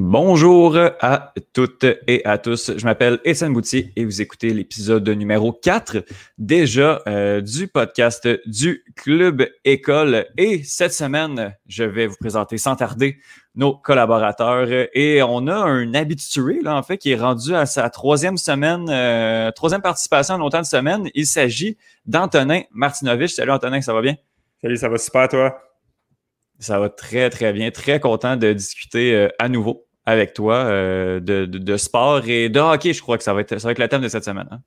Bonjour à toutes et à tous. Je m'appelle Étienne Boutier et vous écoutez l'épisode numéro 4 déjà euh, du podcast du Club École. Et cette semaine, je vais vous présenter sans tarder nos collaborateurs. Et on a un habitué, là, en fait, qui est rendu à sa troisième semaine, euh, troisième participation en autant de semaines. Il s'agit d'Antonin Martinovich. Salut Antonin, ça va bien? Salut, ça va super, toi? Ça va très, très bien. Très content de discuter euh, à nouveau avec toi euh, de, sport et de hockey. Je crois que ça va être, ça va être le thème de cette semaine. Hein.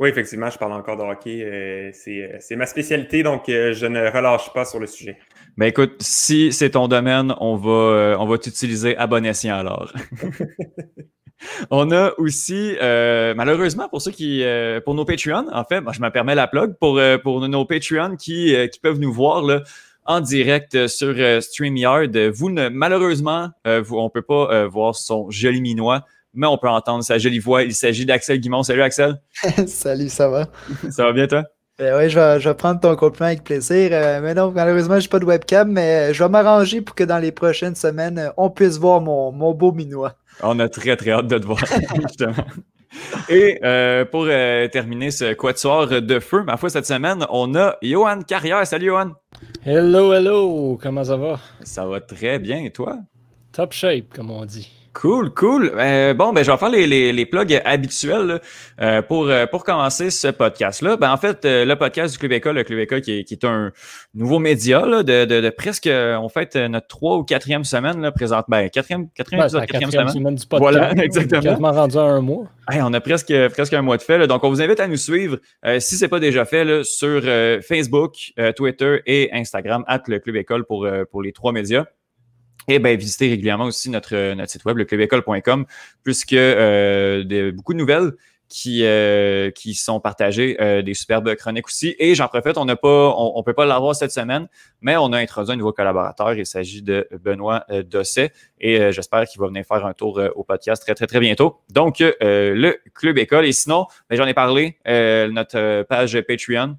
Oui, effectivement, je parle encore de hockey. Euh, euh, c'est ma spécialité, donc je ne relâche pas sur le sujet. Ben écoute, si c'est ton domaine, on va, on va t'utiliser à bon escient alors. On a aussi, malheureusement, pour ceux qui, pour nos Patreons, en fait, je me permets la plug pour, pour nos Patreons qui, qui peuvent nous voir là, en direct sur euh, StreamYard. Vous ne, malheureusement, euh, on ne peut pas euh, voir son joli minois, mais on peut entendre sa jolie voix. Il s'agit d'Axel Guimond. Salut Axel. Salut, ça va? ça va bien toi? Ben oui, je vais, prendre ton compliment avec plaisir. mais non, malheureusement, je n'ai pas de webcam, mais je vais m'arranger pour que dans les prochaines semaines, on puisse voir mon, mon beau minois. On a très, très hâte de te voir, justement. Et euh, pour euh, terminer ce quatuor de feu, ma foi, cette semaine, on a Johan Carrière. Salut, Johan. Hello, hello. Comment ça va? Ça va très bien. Et toi? Top shape, comme on dit. Cool, cool. Euh, bon, ben, je vais faire les, les, les plugs habituels euh, pour, euh, pour commencer ce podcast-là. Ben, en fait, le podcast du Club École, le Club École qui est, qui est un nouveau média là, de, de, de, presque, on fait notre trois ou quatrième semaine là, présente. Ben, quatrième, quatrième, ben, quatrième, quatrième semaine. du podcast. Voilà, exactement. quasiment rendu à un mois. on a presque, presque un mois de fait. Là. Donc, on vous invite à nous suivre, si c'est pas déjà fait, là, sur Facebook, Twitter et Instagram, at le Club École pour, pour les trois médias. Et bien, visitez régulièrement aussi notre, notre site web, leclubécole.com, puisque euh, beaucoup de nouvelles qui, euh, qui sont partagées, euh, des superbes chroniques aussi. Et j'en profite, on n'a pas, on, on, peut pas l'avoir cette semaine, mais on a introduit un nouveau collaborateur. Il s'agit de Benoît Dosset et j'espère qu'il va venir faire un tour au podcast très, très, très bientôt. Donc, le Club École. Et sinon, ben, j'en ai parlé, notre page Patreon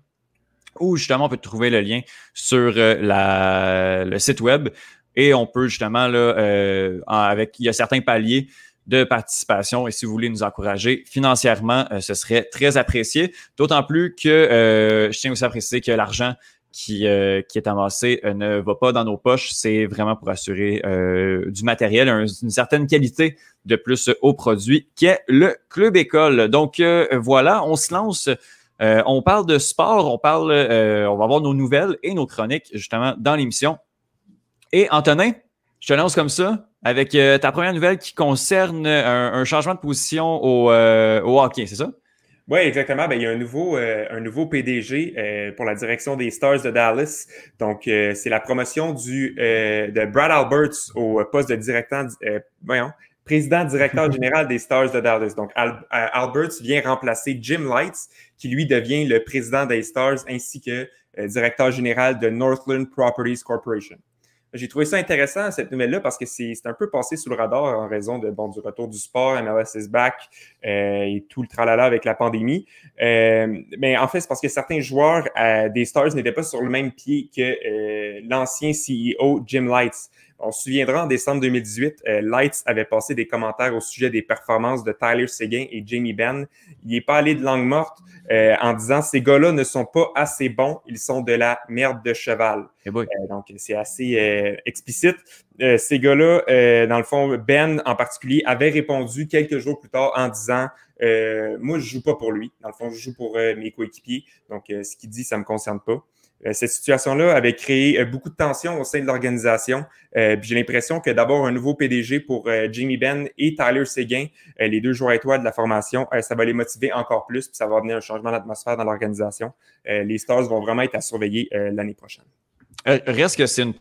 où justement on peut trouver le lien sur la, le site web et on peut justement, là, euh, avec, il y a certains paliers de participation et si vous voulez nous encourager financièrement, euh, ce serait très apprécié. D'autant plus que euh, je tiens aussi à préciser que l'argent qui, qui est amassé ne va pas dans nos poches. C'est vraiment pour assurer du matériel, une certaine qualité de plus au produit qui est le Club École. Donc voilà, on se lance. on parle de sport, on parle, on va voir nos nouvelles et nos chroniques justement dans l'émission. Et Antonin, je te lance comme ça avec euh, ta première nouvelle qui concerne un, changement de position au, euh, au hockey, c'est ça? Oui, exactement. Ben, il y a un nouveau, euh, un nouveau PDG pour la direction des Stars de Dallas. Donc, c'est la promotion du, de Brad Alberts au poste de directeur, voyons, président directeur général des Stars de Dallas. Donc, Alberts vient remplacer Jim Lights, qui lui devient le président des Stars ainsi que directeur général de Northland Properties Corporation. J'ai trouvé ça intéressant, cette nouvelle-là, parce que c'est un peu passé sous le radar en raison de, bon, du retour du sport, MLS is back euh, et tout le tralala avec la pandémie. Euh, mais en fait, c'est parce que certains joueurs euh, des Stars n'étaient pas sur le même pied que l'ancien CEO Jim Lights. On se souviendra en décembre 2018, Lights avait passé des commentaires au sujet des performances de Tyler Seguin et Jamie Benn. Il n'est pas allé de langue morte en disant ces gars-là ne sont pas assez bons, ils sont de la merde de cheval. Euh, donc, c'est assez euh, explicite. Euh, ces gars-là, dans le fond, Ben en particulier, avait répondu quelques jours plus tard en disant Moi, je joue pas pour lui. Dans le fond, je joue pour mes coéquipiers. Donc, ce qu'il dit, ça me concerne pas. Cette situation-là avait créé beaucoup de tensions au sein de l'organisation. J'ai l'impression que d'abord un nouveau PDG pour Jamie Benn et Tyler Seguin, les deux joueurs étoiles de la formation, ça va les motiver encore plus, puis ça va amener un changement d'atmosphère dans l'organisation. les Stars vont vraiment être à surveiller l'année prochaine. Euh, reste que c'est une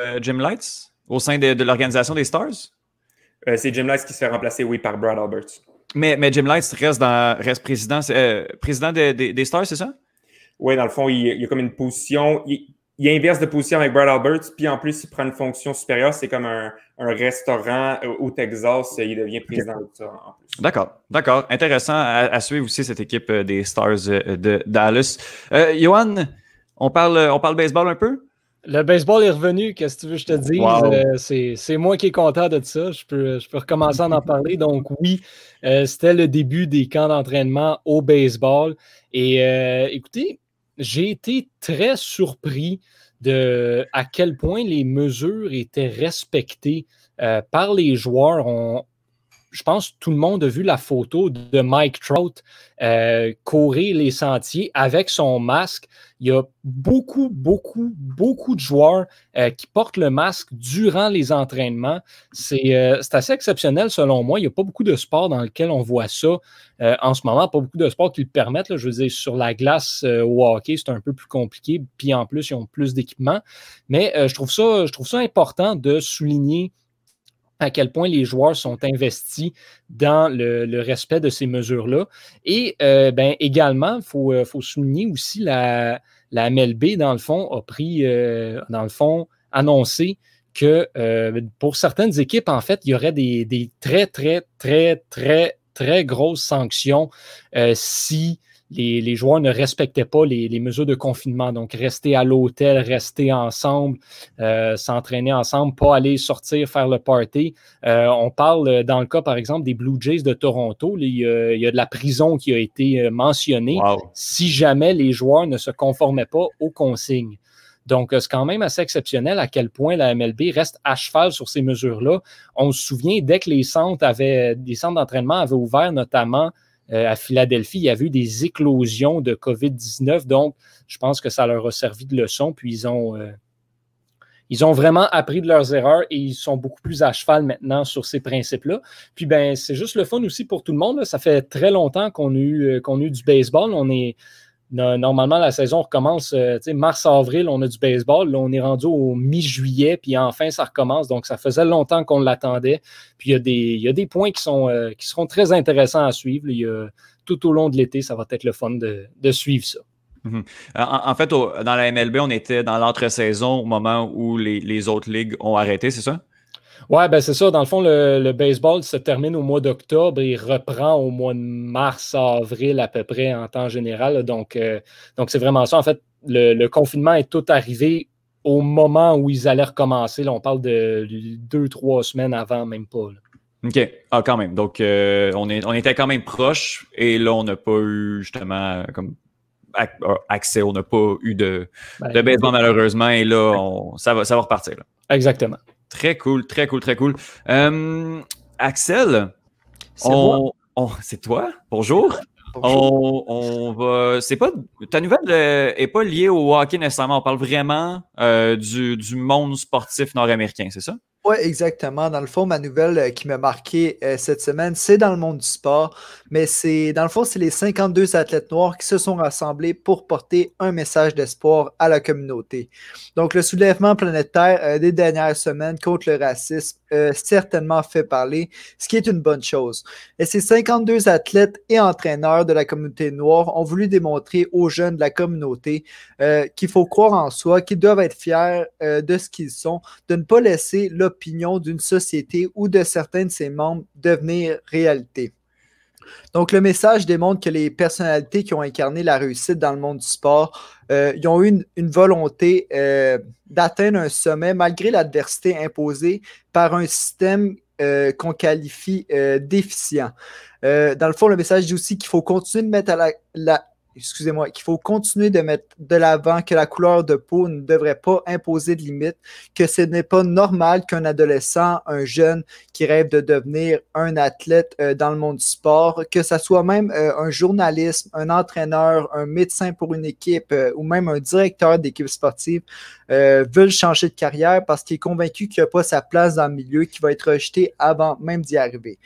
euh, Jim Lights au sein de, l'organisation des Stars? Euh, c'est Jim Lights qui se fait remplacer, oui, par Brad Alberts. Mais, mais Jim Lights reste, dans, reste président, président des Stars, c'est ça? Oui, dans le fond, il, y a comme une position. Il, il, inverse de position avec Brad Alberts, puis en plus, il prend une fonction supérieure. C'est comme un, restaurant au Texas. Il devient président de ça en plus. D'accord, d'accord. Intéressant à, suivre aussi cette équipe des Stars de Dallas. Johan, on parle, on parle baseball un peu? Le baseball est revenu, qu'est-ce que tu veux que je te dise? Euh, c'est moi qui est content de ça. Je peux, je peux recommencer à en parler. Donc, oui, euh, c'était le début des camps d'entraînement au baseball. Et euh, écoutez, j'ai été très surpris de à quel point les mesures étaient respectées par les joueurs. Je pense que tout le monde a vu la photo de Mike Trout euh, courir les sentiers avec son masque. Il y a beaucoup, beaucoup, beaucoup de joueurs euh, qui portent le masque durant les entraînements. Euh, c'est assez exceptionnel selon moi. Il n'y a pas beaucoup de sports dans lesquels on voit ça en ce moment. Pas beaucoup de sports qui le permettent. Je veux dire, sur la glace au hockey, c'est un peu plus compliqué. Puis en plus, ils ont plus d'équipement. Mais je, trouve ça, je trouve ça important de souligner à quel point les joueurs sont investis dans le, respect de ces mesures-là. Et euh, ben, également, il euh, faut, souligner aussi la, MLB, dans le fond, a pris, euh, dans le fond, annoncé que pour certaines équipes, en fait, il y aurait des, des très, très, très, très, très grosses sanctions si les, joueurs ne respectaient pas les, mesures de confinement. Donc, rester à l'hôtel, rester ensemble, euh, s'entraîner ensemble, pas aller sortir, faire le party. Euh, on parle, euh, dans le cas, par exemple, des Blue Jays de Toronto, il y, a, de la prison qui a été mentionnée si jamais les joueurs ne se conformaient pas aux consignes. Donc, c'est quand même assez exceptionnel à quel point la MLB reste à cheval sur ces mesures-là. On se souvient, dès que les centres avaient, des centres d'entraînement avaient ouvert, notamment euh, à Philadelphie, il y a eu des éclosions de COVID-19. Donc, je pense que ça leur a servi de leçon. Puis, ils ont, euh, ils ont vraiment appris de leurs erreurs et ils sont beaucoup plus à cheval maintenant sur ces principes-là. Puis, ben, c'est juste le fun aussi pour tout le monde. Ça fait très longtemps qu'on a, eu, euh, a eu du baseball. On est Normalement, la saison recommence euh, mars-avril, on a du baseball. Là, on est rendu au mi-juillet, puis enfin, ça recommence. Donc, ça faisait longtemps qu'on l'attendait. Puis, il y, a des, y a des points qui, sont, euh, qui seront très intéressants à suivre. Y a, tout au long de l'été, ça va être le fun de, suivre ça. Mhm. En, fait, dans la MLB, on était dans l'entre-saison au moment où les, les autres ligues ont arrêté, c'est ça? Oui, ben c'est ça. Dans le fond, le, baseball se termine au mois d'octobre et reprend au mois de mars, avril à peu près en temps général. Donc, euh, donc c'est vraiment ça. En fait, le, confinement est tout arrivé au moment où ils allaient recommencer. Là, on parle de deux, trois semaines avant, même pas. OK. Ah, quand même. Donc, euh, on, est, on était quand même proche et là, on n'a pas eu justement comme accès, on n'a pas eu de, ben, de baseball malheureusement et là, ça, va, ça va repartir. Exactement. Très cool, très cool, très cool. Euh, Axel, c'est toi? Bonjour. On, va. C'est pas. Ta nouvelle n'est euh, pas liée au hockey nécessairement. On parle vraiment euh, du, du, monde sportif nord-américain, c'est ça? Exactement. Dans le fond, ma nouvelle euh, qui m'a marqué euh, cette semaine, c'est dans le monde du sport, mais c'est dans le fond, c'est les 52 athlètes noirs qui se sont rassemblés pour porter un message d'espoir à la communauté. Donc, le soulèvement planétaire euh, des dernières semaines contre le racisme certainement fait parler, ce qui est une bonne chose. Et ces 52 athlètes et entraîneurs de la communauté noire ont voulu démontrer aux jeunes de la communauté qu'il faut croire en soi, qu'ils doivent être fiers de ce qu'ils sont, de ne pas laisser le d'une société ou de certains de ses membres devenir réalité. Donc, le message démontre que les personnalités qui ont incarné la réussite dans le monde du sport, euh, ils ont eu une, volonté euh, d'atteindre un sommet malgré l'adversité imposée par un système euh, qu'on qualifie déficient. dans le fond, le message dit aussi qu'il faut continuer de mettre à la excusez-moi, qu'il faut continuer de mettre de l'avant que la couleur de peau ne devrait pas imposer de limites, que ce n'est pas normal qu'un adolescent, un jeune qui rêve de devenir un athlète euh, dans le monde du sport, que ce soit même euh, un journaliste, un entraîneur, un médecin pour une équipe euh, ou même un directeur d'équipe sportive veulent changer de carrière parce qu'il est convaincu qu'il n'a pas sa place dans le milieu, qu'il va être rejeté avant même d'y arriver.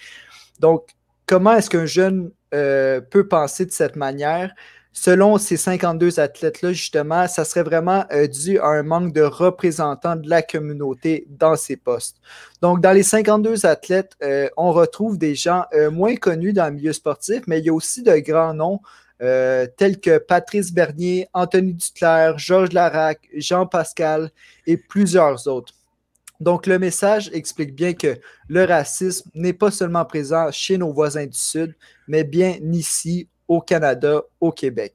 Donc, comment est-ce qu'un jeune peut penser de cette manière? Selon ces 52 athlètes-là, justement, ça serait vraiment euh, dû à un manque de représentants de la communauté dans ces postes. Donc, dans les 52 athlètes, euh, on retrouve des gens euh, moins connus dans le milieu sportif, mais il y a aussi de grands noms tels que Patrice Bernier, Anthony Duclerc, Georges Larac, Jean Pascal et plusieurs autres. Donc, le message explique bien que le racisme n'est pas seulement présent chez nos voisins du Sud, mais bien ici au Canada, au Québec.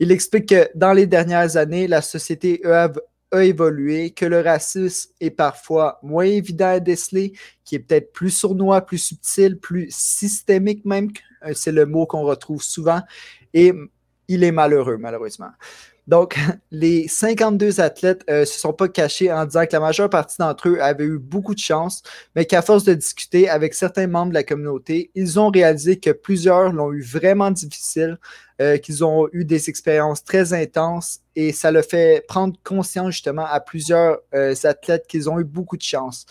Il explique que dans les dernières années, la société a évolué, que le racisme est parfois moins évident à déceler, qui est peut-être plus sournois, plus subtil, plus systémique même, euh, c'est le mot qu'on retrouve souvent, et il est malheureux, malheureusement. Donc, les 52 athlètes ne euh, se sont pas cachés en disant que la majeure partie d'entre eux avaient eu beaucoup de chance, mais qu'à force de discuter avec certains membres de la communauté, ils ont réalisé que plusieurs l'ont eu vraiment difficile, euh, qu'ils ont eu des expériences très intenses et ça le fait prendre conscience justement à plusieurs euh, athlètes qu'ils ont eu beaucoup de chance.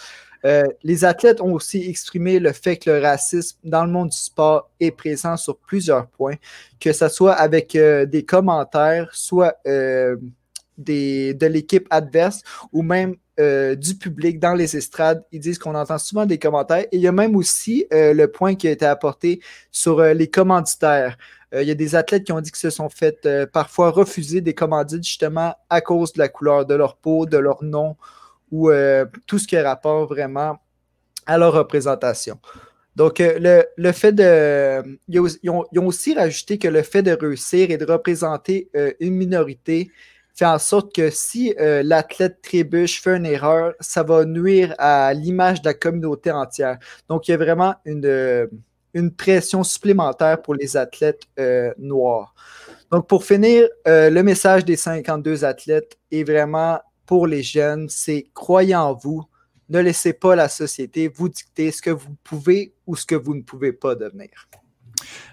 Euh, les athlètes ont aussi exprimé le fait que le racisme dans le monde du sport est présent sur plusieurs points, que ce soit avec euh, des commentaires, soit euh, de l'équipe adverse ou même du public dans les estrades. Ils disent qu'on entend souvent des commentaires. Et il y a même aussi le point qui a été apporté sur les commanditaires. il y a des athlètes qui ont dit que se sont fait parfois refuser des commandites justement à cause de la couleur de leur peau, de leur nom ou euh, tout ce qui est rapport vraiment à leur représentation. Donc, euh, le, fait de. Ils ont, aussi rajouté que le fait de réussir et de représenter euh, une minorité fait en sorte que si l'athlète trébuche, fait une erreur, ça va nuire à l'image de la communauté entière. Donc, il y a vraiment une, une pression supplémentaire pour les athlètes noirs. Donc, pour finir, le message des 52 athlètes est vraiment pour les jeunes, c'est croyez en vous. Ne laissez pas la société vous dicter ce que vous pouvez ou ce que vous ne pouvez pas devenir.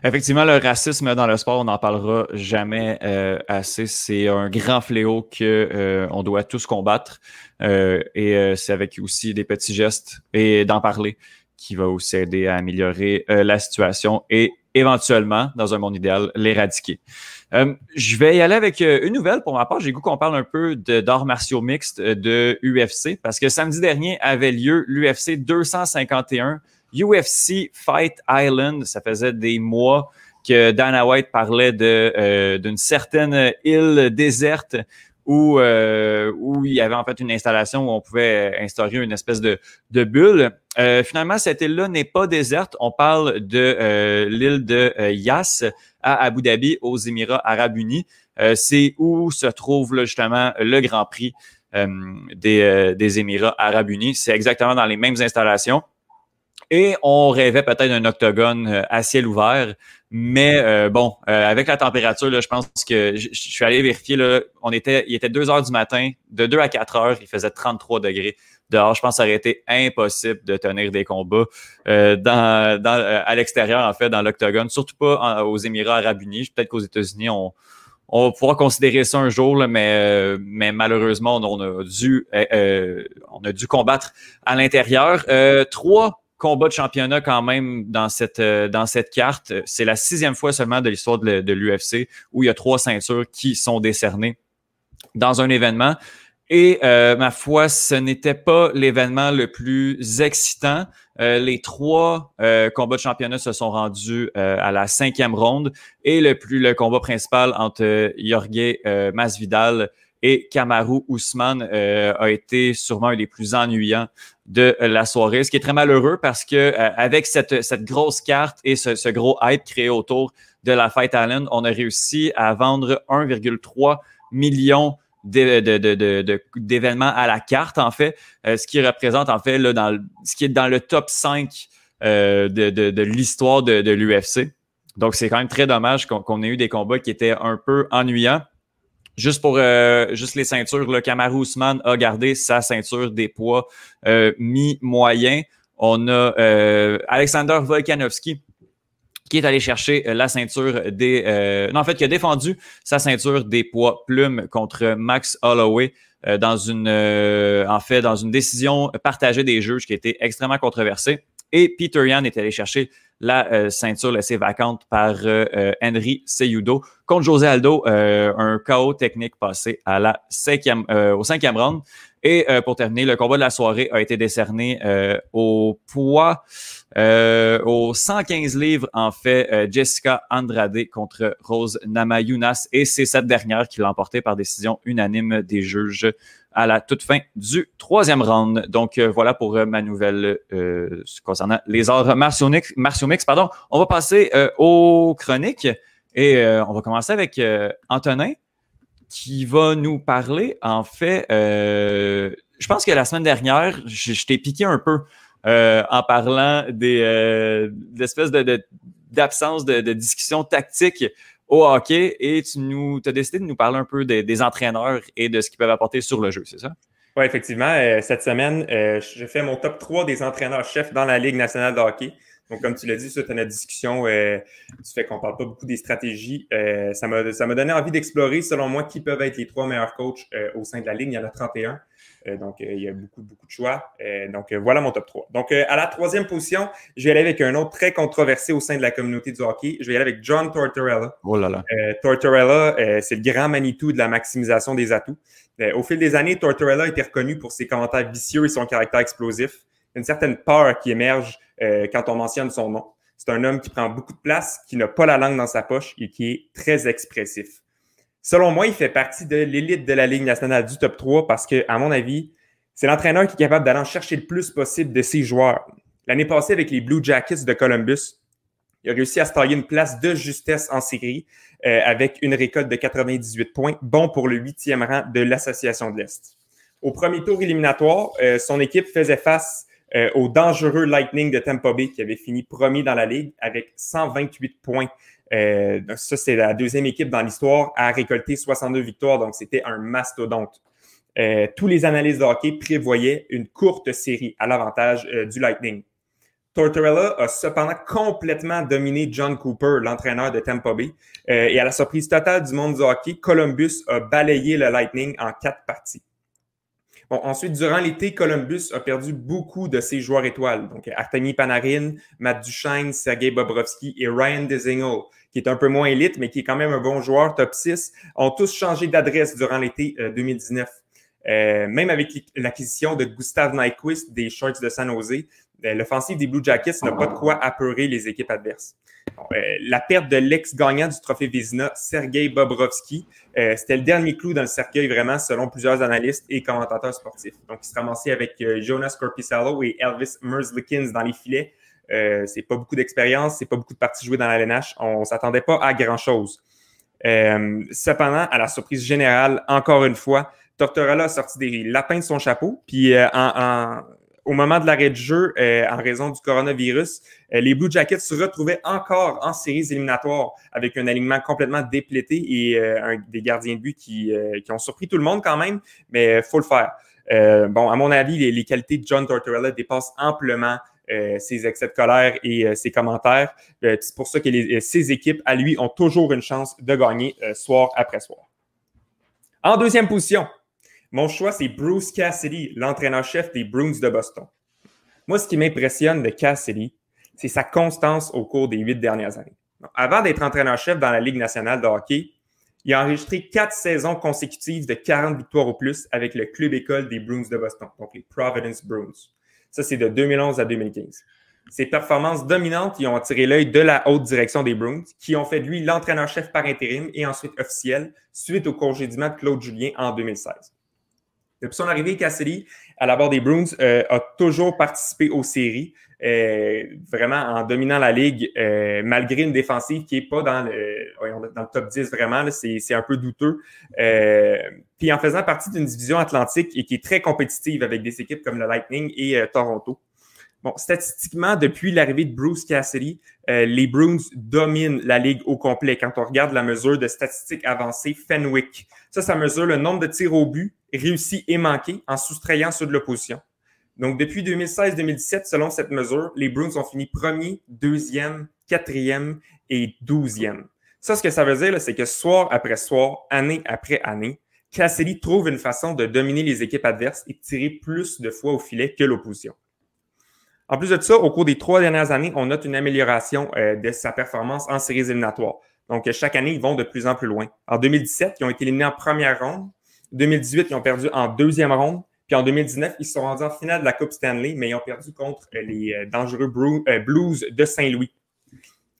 Effectivement, le racisme dans le sport, on n'en parlera jamais euh, assez. C'est un grand fléau qu'on euh, doit tous combattre. Euh, et c'est avec aussi des petits gestes et d'en parler qui va aussi aider à améliorer la situation et éventuellement, dans un monde idéal, l'éradiquer. Euh, je vais y aller avec euh, une nouvelle pour ma part. J'ai goût qu'on parle un peu d'arts martiaux mixtes euh, de UFC parce que samedi dernier avait lieu l'UFC 251 UFC Fight Island. Ça faisait des mois que Dana White parlait d'une certaine île déserte où, où il y avait en fait une installation où on pouvait instaurer une espèce de, de bulle. finalement, cette île-là n'est pas déserte. On parle de l'île de Yas à Abu Dhabi, aux Émirats arabes unis. Euh, c'est où se trouve justement le Grand Prix euh, euh, des, Émirats arabes unis. C'est exactement dans les mêmes installations. Et on rêvait peut-être d'un octogone à ciel ouvert, mais bon, avec la température, je pense que je, suis allé vérifier. Là, on était, il était 2 heures du matin, de 2 à 4 heures, il faisait 33 degrés dehors. Je pense que ça aurait été impossible de tenir des combats euh, dans, dans, euh, à l'extérieur, en fait, dans l'octogone, surtout pas aux Émirats arabes unis. Peut-être qu'aux États-Unis, on, on pourra considérer ça un jour, là, mais, euh, mais malheureusement, on, a dû, on a dû combattre à l'intérieur. trois combats de championnat quand même dans cette, dans cette carte. C'est la sixième fois seulement de l'histoire de, l'UFC où il y a trois ceintures qui sont décernées dans un événement. Et euh, ma foi, ce n'était pas l'événement le plus excitant. Euh, les trois euh, combats de championnat se sont rendus à la cinquième ronde et le plus le combat principal entre Jorge Masvidal et Kamaru Ousmane a été sûrement un plus ennuyants de la soirée, ce qui est très malheureux parce que avec cette, cette grosse carte et ce, ce gros hype créé autour de la Fight Island, on a réussi à vendre 1,3 million d'événements à la carte, en fait, euh, ce qui représente, en fait, là, dans ce qui est dans le top 5 euh, de, l'histoire de, l'UFC. Donc, c'est quand même très dommage qu'on ait eu des combats qui étaient un peu ennuyants. Juste pour euh, juste les ceintures, le Kamaru Usman a gardé sa ceinture des poids mi-moyen. On a Alexander Volkanovski qui est allé chercher euh, la ceinture des... Euh, non, en fait, qui a défendu sa ceinture des poids plumes contre Max Holloway euh, dans une... en fait, dans une décision partagée des juges qui a été extrêmement controversée. Et Peter Yan est allé chercher la ceinture laissée vacante par Henry Seyudo contre José Aldo, un chaos technique passé à la cinquième, au cinquième round. Et pour terminer, le combat de la soirée a été décerné au poids euh, au 115 livres, en fait, euh, Jessica Andrade contre Rose Namayunas. Et c'est cette dernière qui l'a emporté par décision unanime des juges à la toute fin du troisième round. Donc euh, voilà pour ma nouvelle concernant les arts martiaux mix. Pardon. On va passer aux chroniques et on va commencer avec Antonin. qui va nous parler, en fait, je pense que la semaine dernière, je, t'ai piqué un peu en parlant des espèces de, d'absence de, discussion tactique au hockey et tu nous as décidé de nous parler un peu des, entraîneurs et de ce qu'ils peuvent apporter sur le jeu, c'est ça? Oui, effectivement. Euh, cette semaine, euh, je fais mon top 3 des entraîneurs-chefs dans la Ligue nationale de hockey. Donc, comme tu l'as dit, suite à notre discussion, euh, du fait qu'on ne parle pas beaucoup des stratégies, euh, ça m'a donné envie d'explorer, selon moi, qui peuvent être les trois meilleurs coachs au sein de la Ligue. Il y en a 31. Euh, donc, euh, il y a beaucoup, beaucoup de choix. Euh, donc, voilà mon top 3. Donc, à la troisième position, je vais aller avec un autre très controversé au sein de la communauté du hockey. Je vais aller avec John Tortorella. Oh là là. Tortorella, c'est le grand Manitou de la maximisation des atouts. au fil des années, Tortorella a été reconnu pour ses commentaires vicieux et son caractère explosif. Une certaine peur qui émerge quand on mentionne son nom. C'est un homme qui prend beaucoup de place, qui n'a pas la langue dans sa poche et qui est très expressif. Selon moi, il fait partie de l'élite de la Ligue nationale du top 3 parce que, à mon avis, c'est l'entraîneur qui est capable d'aller chercher le plus possible de ses joueurs. L'année passée, avec les Blue Jackets de Columbus, il a réussi à se tailler une place de justesse en série euh, avec une récolte de 98 points, bon pour le huitième rang de l'Association de l'Est. Au premier tour éliminatoire, euh, son équipe faisait face euh, au dangereux Lightning de Tampa Bay qui avait fini premier dans la ligue avec 128 points. Euh, ça, c'est la deuxième équipe dans l'histoire à récolter 62 victoires, donc c'était un mastodonte. Euh, tous les analystes de hockey prévoyaient une courte série à l'avantage euh, du Lightning. Tortorella a cependant complètement dominé John Cooper, l'entraîneur de Tampa Bay. et à la surprise totale du monde du hockey, Columbus a balayé le Lightning en quatre parties. Bon, ensuite, durant l'été, Columbus a perdu beaucoup de ses joueurs étoiles. Donc, Artemi Panarin, Matt Duchesne, Sergei Bobrovski et Ryan Dezingle qui est un peu moins élite, mais qui est quand même un bon joueur, top 6, ont tous changé d'adresse durant l'été 2019. Euh, euh, même avec l'acquisition de Gustav Nyquist des Sharks de San Jose, euh, l'offensive des Blue Jackets n'a pas de quoi apeurer les équipes adverses. la perte de l'ex-gagnant du trophée Vizina, Sergei Bobrovski, c'était le dernier clou dans le cercueil, vraiment, selon plusieurs analystes et commentateurs sportifs. Donc, il se ramassait avec Jonas Corpissalo et Elvis Merzlikins dans les filets. Euh, c'est pas beaucoup d'expérience, c'est pas beaucoup de parties jouées dans la LNH. On s'attendait pas à grand-chose. Euh, cependant, à la surprise générale, encore une fois, Tortorella a sorti des lapins de son chapeau. Puis euh, au moment de l'arrêt de jeu, en raison du coronavirus, les Blue Jackets se retrouvaient encore en séries éliminatoires avec un alignement complètement déplété et des gardiens de but qui, ont surpris tout le monde quand même, mais il faut le faire. bon, à mon avis, les, les, qualités de John Tortorella dépassent amplement ses excès de colère et euh, ses commentaires. Euh, c'est pour ça que ses équipes, à lui, ont toujours une chance de gagner soir après soir. En deuxième position, mon choix, c'est Bruce Cassidy, l'entraîneur-chef des Bruins de Boston. Moi, ce qui m'impressionne de Cassidy, c'est sa constance au cours des huit dernières années. avant d'être entraîneur-chef dans la Ligue nationale de hockey, il a enregistré quatre saisons consécutives de 40 victoires au plus avec le club école des Bruins de Boston, donc les Providence Bruins. Ça, c'est de 2011 à 2015. Ses performances dominantes y ont attiré l'œil de la haute direction des Bruins, qui ont fait de lui l'entraîneur-chef par intérim et ensuite officiel suite au congédiement de Claude Julien en 2016. Depuis son arrivée, Cassidy, à la barre des Bruins, euh, a toujours participé aux séries, vraiment en dominant la ligue, euh, malgré une défensive qui n'est pas dans le, dans le top 10 vraiment, c'est un peu douteux. puis en faisant partie d'une division atlantique et qui est très compétitive avec des équipes comme le Lightning et Toronto. Bon, statistiquement, depuis l'arrivée de Bruce Cassidy, les Bruins dominent la ligue au complet. Quand on regarde la mesure de statistiques avancées Fenwick, ça, ça mesure le nombre de tirs au but réussis et manqués en soustrayant ceux de l'opposition. Donc, depuis 2016-2017, selon cette mesure, les Bruins ont fini premier, deuxième, quatrième et douzième. Ça, ce que ça veut dire, c'est que soir après soir, année après année, Cassidy trouve une façon de dominer les équipes adverses et tirer plus de fois au filet que l'opposition. En plus de ça, au cours des trois dernières années, on note une amélioration euh, de sa performance en séries éliminatoires. Donc, chaque année, ils vont de plus en plus loin. En 2017, ils ont été éliminés en première ronde. 2018, ils ont perdu en deuxième ronde. Puis en 2019, ils sont rendus en finale de la Coupe Stanley, mais ils ont perdu contre les euh, dangereux euh, Blues de Saint-Louis.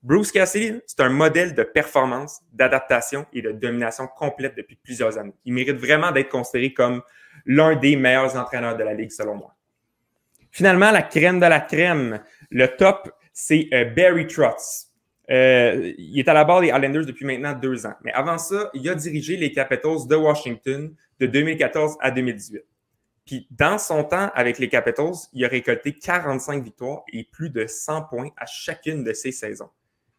Bruce Cassidy, c'est un modèle de performance, d'adaptation et de domination complète depuis plusieurs années. Il mérite vraiment d'être considéré comme l'un des meilleurs entraîneurs de la Ligue, selon moi. Finalement, la crème de la crème, le top, c'est euh, Barry Trotz. il est à la barre des Islanders depuis maintenant deux ans. Mais avant ça, il a dirigé les Capitals de Washington de 2014 à 2018. Puis dans son temps avec les Capitals, il a récolté 45 victoires et plus de 100 points à chacune de ses saisons.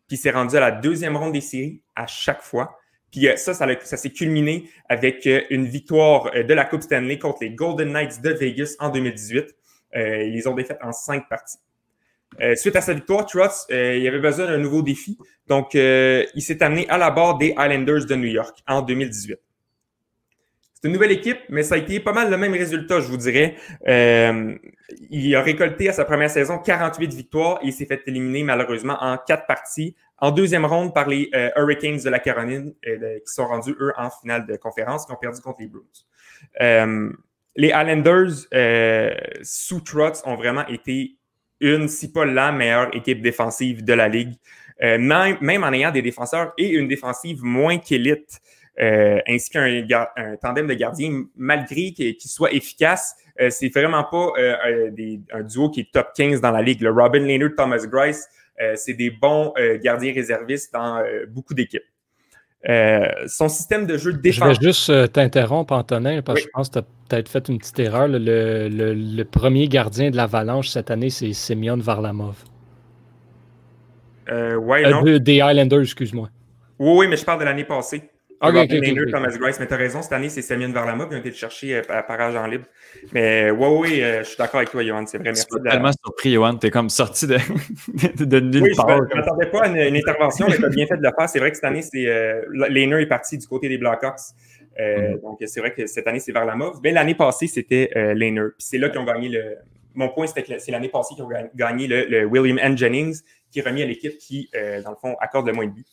Puis il s'est rendu à la deuxième ronde des séries à chaque fois. Puis euh, ça, ça, s'est culminé avec euh, une victoire euh, de la Coupe Stanley contre les Golden Knights de Vegas en 2018. ils les ont défaites en cinq parties. suite à sa victoire, Trotz, il avait besoin d'un nouveau défi. Donc, il s'est amené à la barre des Islanders de New York en 2018. C'est une nouvelle équipe, mais ça a été pas mal le même résultat, je vous dirais. Euh, il a récolté à sa première saison 48 victoires et il s'est fait éliminer malheureusement en quatre parties. En deuxième ronde par les euh, Hurricanes de la Caroline, euh, qui sont rendus, eux, en finale de conférence, qui ont perdu contre les Bruins. les Islanders, sous Trotz, ont vraiment été une, si pas la meilleure équipe défensive de la Ligue. Même, en ayant des défenseurs et une défensive moins qu'élite. Euh, ainsi qu'un un tandem de gardiens, malgré qu'il soit efficace, euh, c'est vraiment pas euh, un duo qui est top 15 dans la ligue. Le Robin Leonard, Thomas Grice, c'est des bons gardiens réservistes dans beaucoup d'équipes. son système de jeu défensif. Je vais juste t'interrompre, Antonin, parce que je pense que tu as peut-être fait une petite erreur. Le, premier gardien de l'Avalanche cette année, c'est Semyon Varlamov. ouais, non. des Islanders, excuse-moi. Oui, oui, mais je parle de l'année passée. Okay, okay, Thomas Grice, mais tu as raison, cette année, c'est Semyon Varlamov qui a été chercher euh, à parage en libre. Mais ouais, oui, euh, je suis d'accord avec toi, Johan, c'est vrai. Merci. Je suis tellement surpris, Johan, tu es comme sorti de, de, nulle oui, part. je ne m'attendais pas à une, intervention, mais tu as bien fait de le faire. C'est vrai que cette année, c'est euh, est parti du côté des Blackhawks. Euh, mm-hmm. Donc, c'est vrai que cette année, c'est Varlamov. Mais l'année passée, c'était euh, Puis c'est là qu'ils ont gagné le. Mon point, c'était que c'est l'année passée qu'ils ont gagné le, le, William N. Jennings, qui est remis à l'équipe qui, euh, dans le fond, accorde le moins de buts.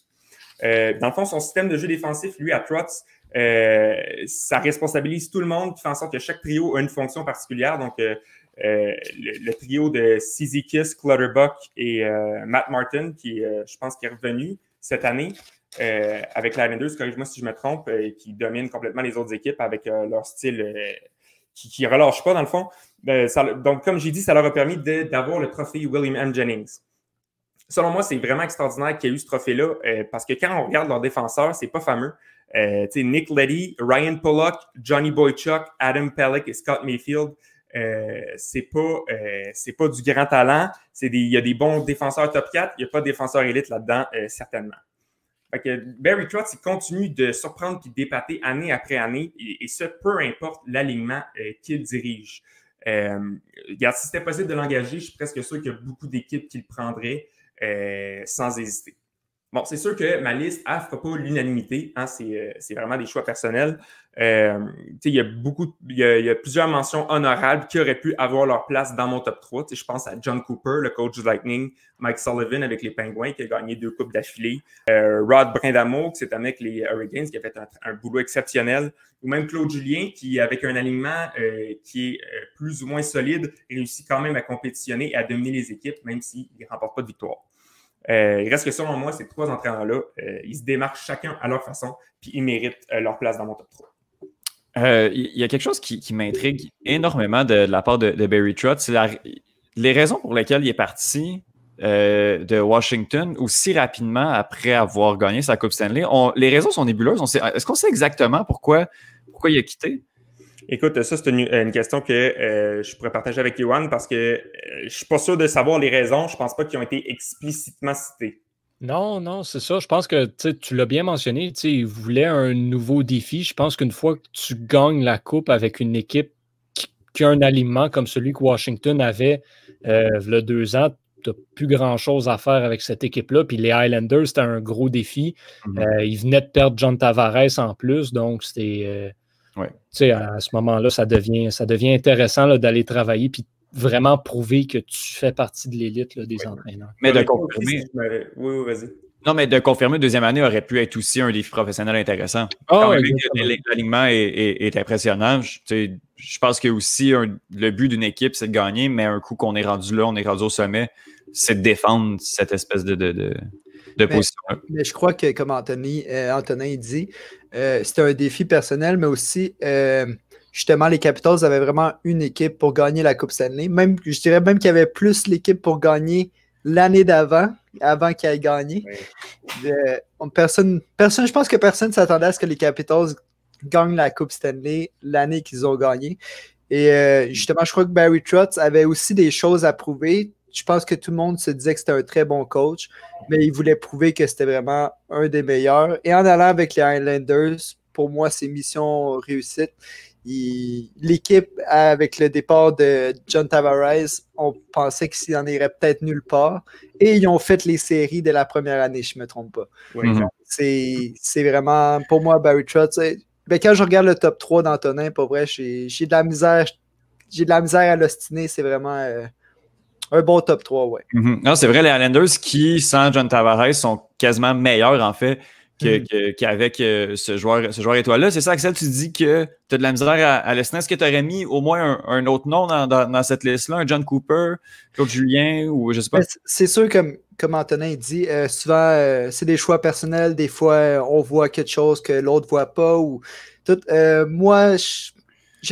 Euh, dans le fond, son système de jeu défensif, lui, à Trotz, euh, ça responsabilise tout le monde, qui fait en sorte que chaque trio a une fonction particulière. Donc, euh, le, trio de Kiss, Clutterbuck et Matt Martin, qui, je pense, est revenu cette année avec la Islanders, corrige-moi si je me trompe, et qui domine complètement les autres équipes avec leur style qui ne relâche pas, dans le fond. donc, comme j'ai dit, ça leur a permis d'avoir le trophée William M. Jennings selon moi, c'est vraiment extraordinaire qu'il y ait eu ce trophée-là euh, parce que quand on regarde leurs défenseurs, c'est pas fameux. Euh, Nick Letty, Ryan Pollock, Johnny Boychuk, Adam Pellick et Scott Mayfield, euh, c'est pas, euh, pas du grand talent. Il y a des bons défenseurs top 4, il n'y a pas de défenseurs élite là-dedans, certainement. Fait que Barry Trotz, il continue de surprendre et d'épater année après année, et, et ce, peu importe l'alignement qu'il dirige. regarde, si c'était possible de l'engager, je suis presque sûr qu'il y a beaucoup d'équipes qui le prendraient. Euh, sans hésiter. Bon, c'est sûr que ma liste ne fera pas l'unanimité. Hein, euh, c'est, vraiment des choix personnels. Euh, il, y a beaucoup, il, y a, plusieurs mentions honorables qui auraient pu avoir leur place dans mon top 3. je pense à John Cooper, le coach du Lightning, Mike Sullivan avec les Penguins qui a gagné deux coupes d'affilée, Rod Brindamo qui s'est avec les Hurricanes qui a fait un, boulot exceptionnel, ou même Claude Julien qui, avec un alignement qui est plus ou moins solide, réussit quand même à compétitionner et à dominer les équipes, même s'il ne remporte pas de victoire. Euh, il reste que selon moi, ces trois entraîneurs-là, euh, ils se démarquent chacun à leur façon, puis ils méritent euh, leur place dans mon top 3. Il y a quelque chose qui, m'intrigue énormément de, la part de, Barry Trotz, c'est les raisons pour lesquelles il est parti de Washington aussi rapidement après avoir gagné sa Coupe Stanley. les raisons sont nébuleuses. Est-ce qu'on sait exactement pourquoi, pourquoi il a quitté? Écoute, ça, c'est une, question que euh, je pourrais partager avec Yohan parce que euh, je suis pas sûr de savoir les raisons. Je pense pas qu'ils ont été explicitement cités. Non, non, c'est ça. Je pense que tu l'as bien mentionné. Il voulait un nouveau défi. Je pense qu'une fois que tu gagnes la Coupe avec une équipe qui, a un alignement comme celui que Washington avait euh, il y a deux ans, tu n'as plus grand-chose à faire avec cette équipe-là. Puis les Highlanders, c'était un gros défi. Mm-hmm. ils venaient de perdre John Tavares en plus, donc c'était Ouais. À ce moment-là, ça devient, ça devient intéressant d'aller travailler puis vraiment prouver que tu fais partie de l'élite des entraîneurs. Mais de confirmer. Oui, vas-y. Non, mais de confirmer deuxième année aurait pu être aussi un défi professionnel intéressant. Oh, L'alignement est, impressionnant. Je, pense que aussi le but d'une équipe, c'est de gagner, mais un coup qu'on est rendu là, on est rendu au sommet, c'est de défendre cette espèce de, de position. Mais je crois que, comme Anthony, euh, Antonin dit, euh, c'était un défi personnel, mais aussi, euh, justement, les Capitals avaient vraiment une équipe pour gagner la Coupe Stanley. Même, je dirais même qu'il y avait plus l'équipe pour gagner l'année d'avant, avant, qu'il ait gagné. personne, personne, je pense que personne ne s'attendait à ce que les Capitals gagnent la Coupe Stanley l'année qu'ils ont gagné. Et euh, justement, je crois que Barry Trotz avait aussi des choses à prouver. Je pense que tout le monde se disait que c'était un très bon coach, mais il voulait prouver que c'était vraiment un des meilleurs. Et en allant avec les Highlanders, pour moi, c'est mission réussite. L'équipe, avec le départ de John Tavares, on pensait qu'il en irait peut-être nulle part. Et ils ont fait les séries de la première année, je ne me trompe pas. Mhm. C'est vraiment, pour moi, Barry Trotz, ben, quand je regarde le top 3 d'Antonin, pour vrai, j'ai de la misère. J'ai de la misère à l'ostiner. C'est vraiment euh, un bon top 3, ouais. Mhm. Non, c'est vrai, les Islanders qui, sans John Tavares, sont quasiment meilleurs, en fait, mhm. qu'avec euh, ce joueur, ce joueur étoile-là. C'est ça, Axel, tu dis que tu as de la misère à, à l'ostiner. Est-ce que tu aurais mis au moins un, autre nom dans, cette liste-là, un John Cooper, Claude Julien, ou je sais pas? C'est sûr, comme, comme Antonin dit, euh, souvent, euh, c'est des choix personnels. Des fois, on voit quelque chose que l'autre ne voit pas. Ou tout. moi, je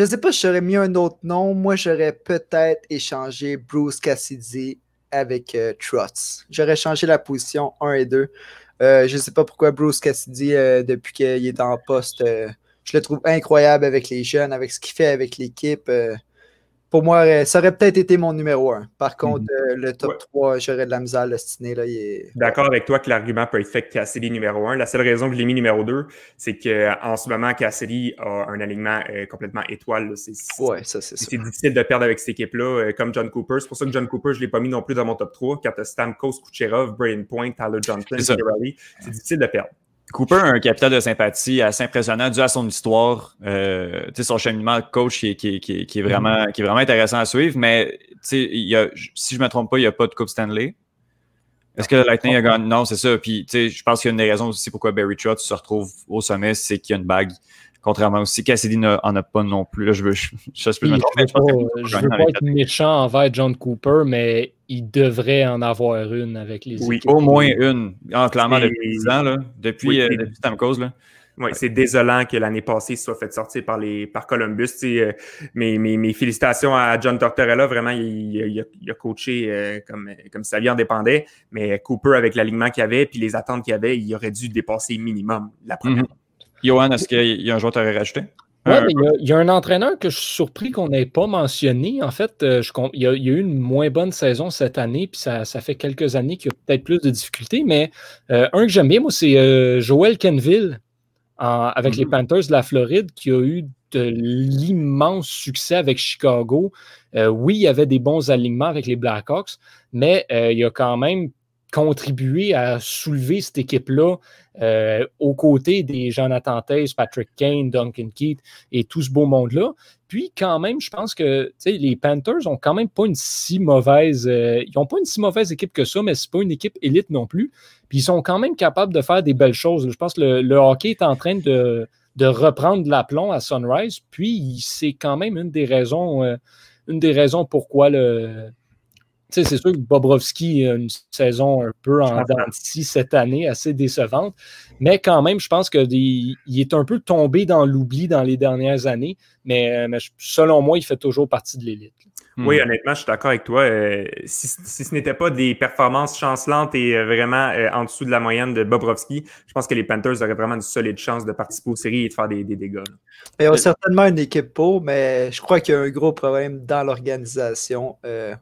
ne sais pas si j'aurais mis un autre nom. Moi, j'aurais peut-être échangé Bruce Cassidy avec Trotz. J'aurais changé la position 1 et 2. je ne sais pas pourquoi Bruce Cassidy, depuis qu'il est en poste, je le trouve incroyable avec les jeunes, avec ce qu'il fait avec l'équipe pour moi, euh, ça aurait peut-être été mon numéro 1. Par contre, mhm. euh, le top 3, j'aurais de la misère à l'estimer. Est... D'accord avec toi que l'argument peut être fait que Cassidy numéro 1. La seule raison que je l'ai mis numéro 2, c'est qu'en ce moment, Cassidy a un alignement euh, complètement étoile. C'est difficile de perdre avec cette équipe-là, comme John Cooper. C'est pour ça que John Cooper, je ne l'ai pas mis non plus dans mon top 3. Quand tu as Stamkos, Kucherov, Brain Point, Tyler Johnson, c'est difficile de perdre. Cooper a un capital de sympathie assez impressionnant dû à son histoire, euh, son cheminement de coach qui, est vraiment, qui est vraiment intéressant à suivre. Mais il y a, si je ne me trompe pas, il n'y a pas de Coupe Stanley. Est-ce que le Lightning a gagné? Non, c'est ça. Puis je pense qu'il y a une des raisons aussi pourquoi Barry Trotz se retrouve au sommet, c'est qu'il y a une bague. Contrairement aussi, Cassidy n'en a pas non plus. Là, je veux, je, je, je, me je veux pas être méchant envers John Cooper, mais il devrait en avoir une avec les Oui, au moins une. Ah, clairement, depuis 10 ans, là, depuis, oui, euh, depuis Stamkos. Là. Oui, c'est désolant que l'année passée soit fait sortir par, les, par Columbus. Euh, mes, mes, mes, félicitations à John Tortorella. Vraiment, il, il, a, il a, coaché euh, comme, comme si sa vie en dépendait. Mais Cooper, avec l'alignement qu'il avait puis les attentes qu'il y avait, il aurait dû dépasser minimum la première. Mm-hmm. Johan, est-ce qu'il y a un joueur que tu aurais rajouté? Oui, euh, il y, a un entraîneur que je suis surpris qu'on n'ait pas mentionné. En fait, euh, je, il, y a, eu une moins bonne saison cette année, puis ça, fait quelques années qu'il y a peut-être plus de difficultés. Mais euh, un que j'aime bien, moi, c'est Joel Kenville avec les mm-hmm. Panthers de la Floride, qui a eu de l'immense succès avec Chicago. oui, il y avait des bons alignements avec les Blackhawks, mais il a quand même contribué à soulever cette équipe-là euh, aux côtés des Jonathan Taze, Patrick Kane, Duncan Keith et tout ce beau monde-là. Puis quand même, je pense que les Panthers ont quand même pas une si mauvaise. Euh, ils pas une si mauvaise équipe que ça, mais c'est pas une équipe élite non plus. Puis ils sont quand même capables de faire des belles choses. Je pense que le, hockey est en train de, de reprendre l'aplomb à Sunrise. Puis c'est quand même une des raisons, euh, une des raisons pourquoi le c'est sûr que Bobrovski a une saison un peu en dents cette année, assez décevante, mais quand même, je pense qu'il est un peu tombé dans l'oubli dans les dernières années, mais, mais selon moi, il fait toujours partie de l'élite. Oui, hmm. honnêtement, je suis d'accord avec toi. Euh, si, ce n'était pas des performances chancelantes et euh, vraiment euh, en dessous de la moyenne de Bobrovski, je pense que les Panthers auraient vraiment une solide chance de participer aux séries et de faire des, dégâts. Ils ont certainement une équipe pour, mais je crois qu'il y a un gros problème dans l'organisation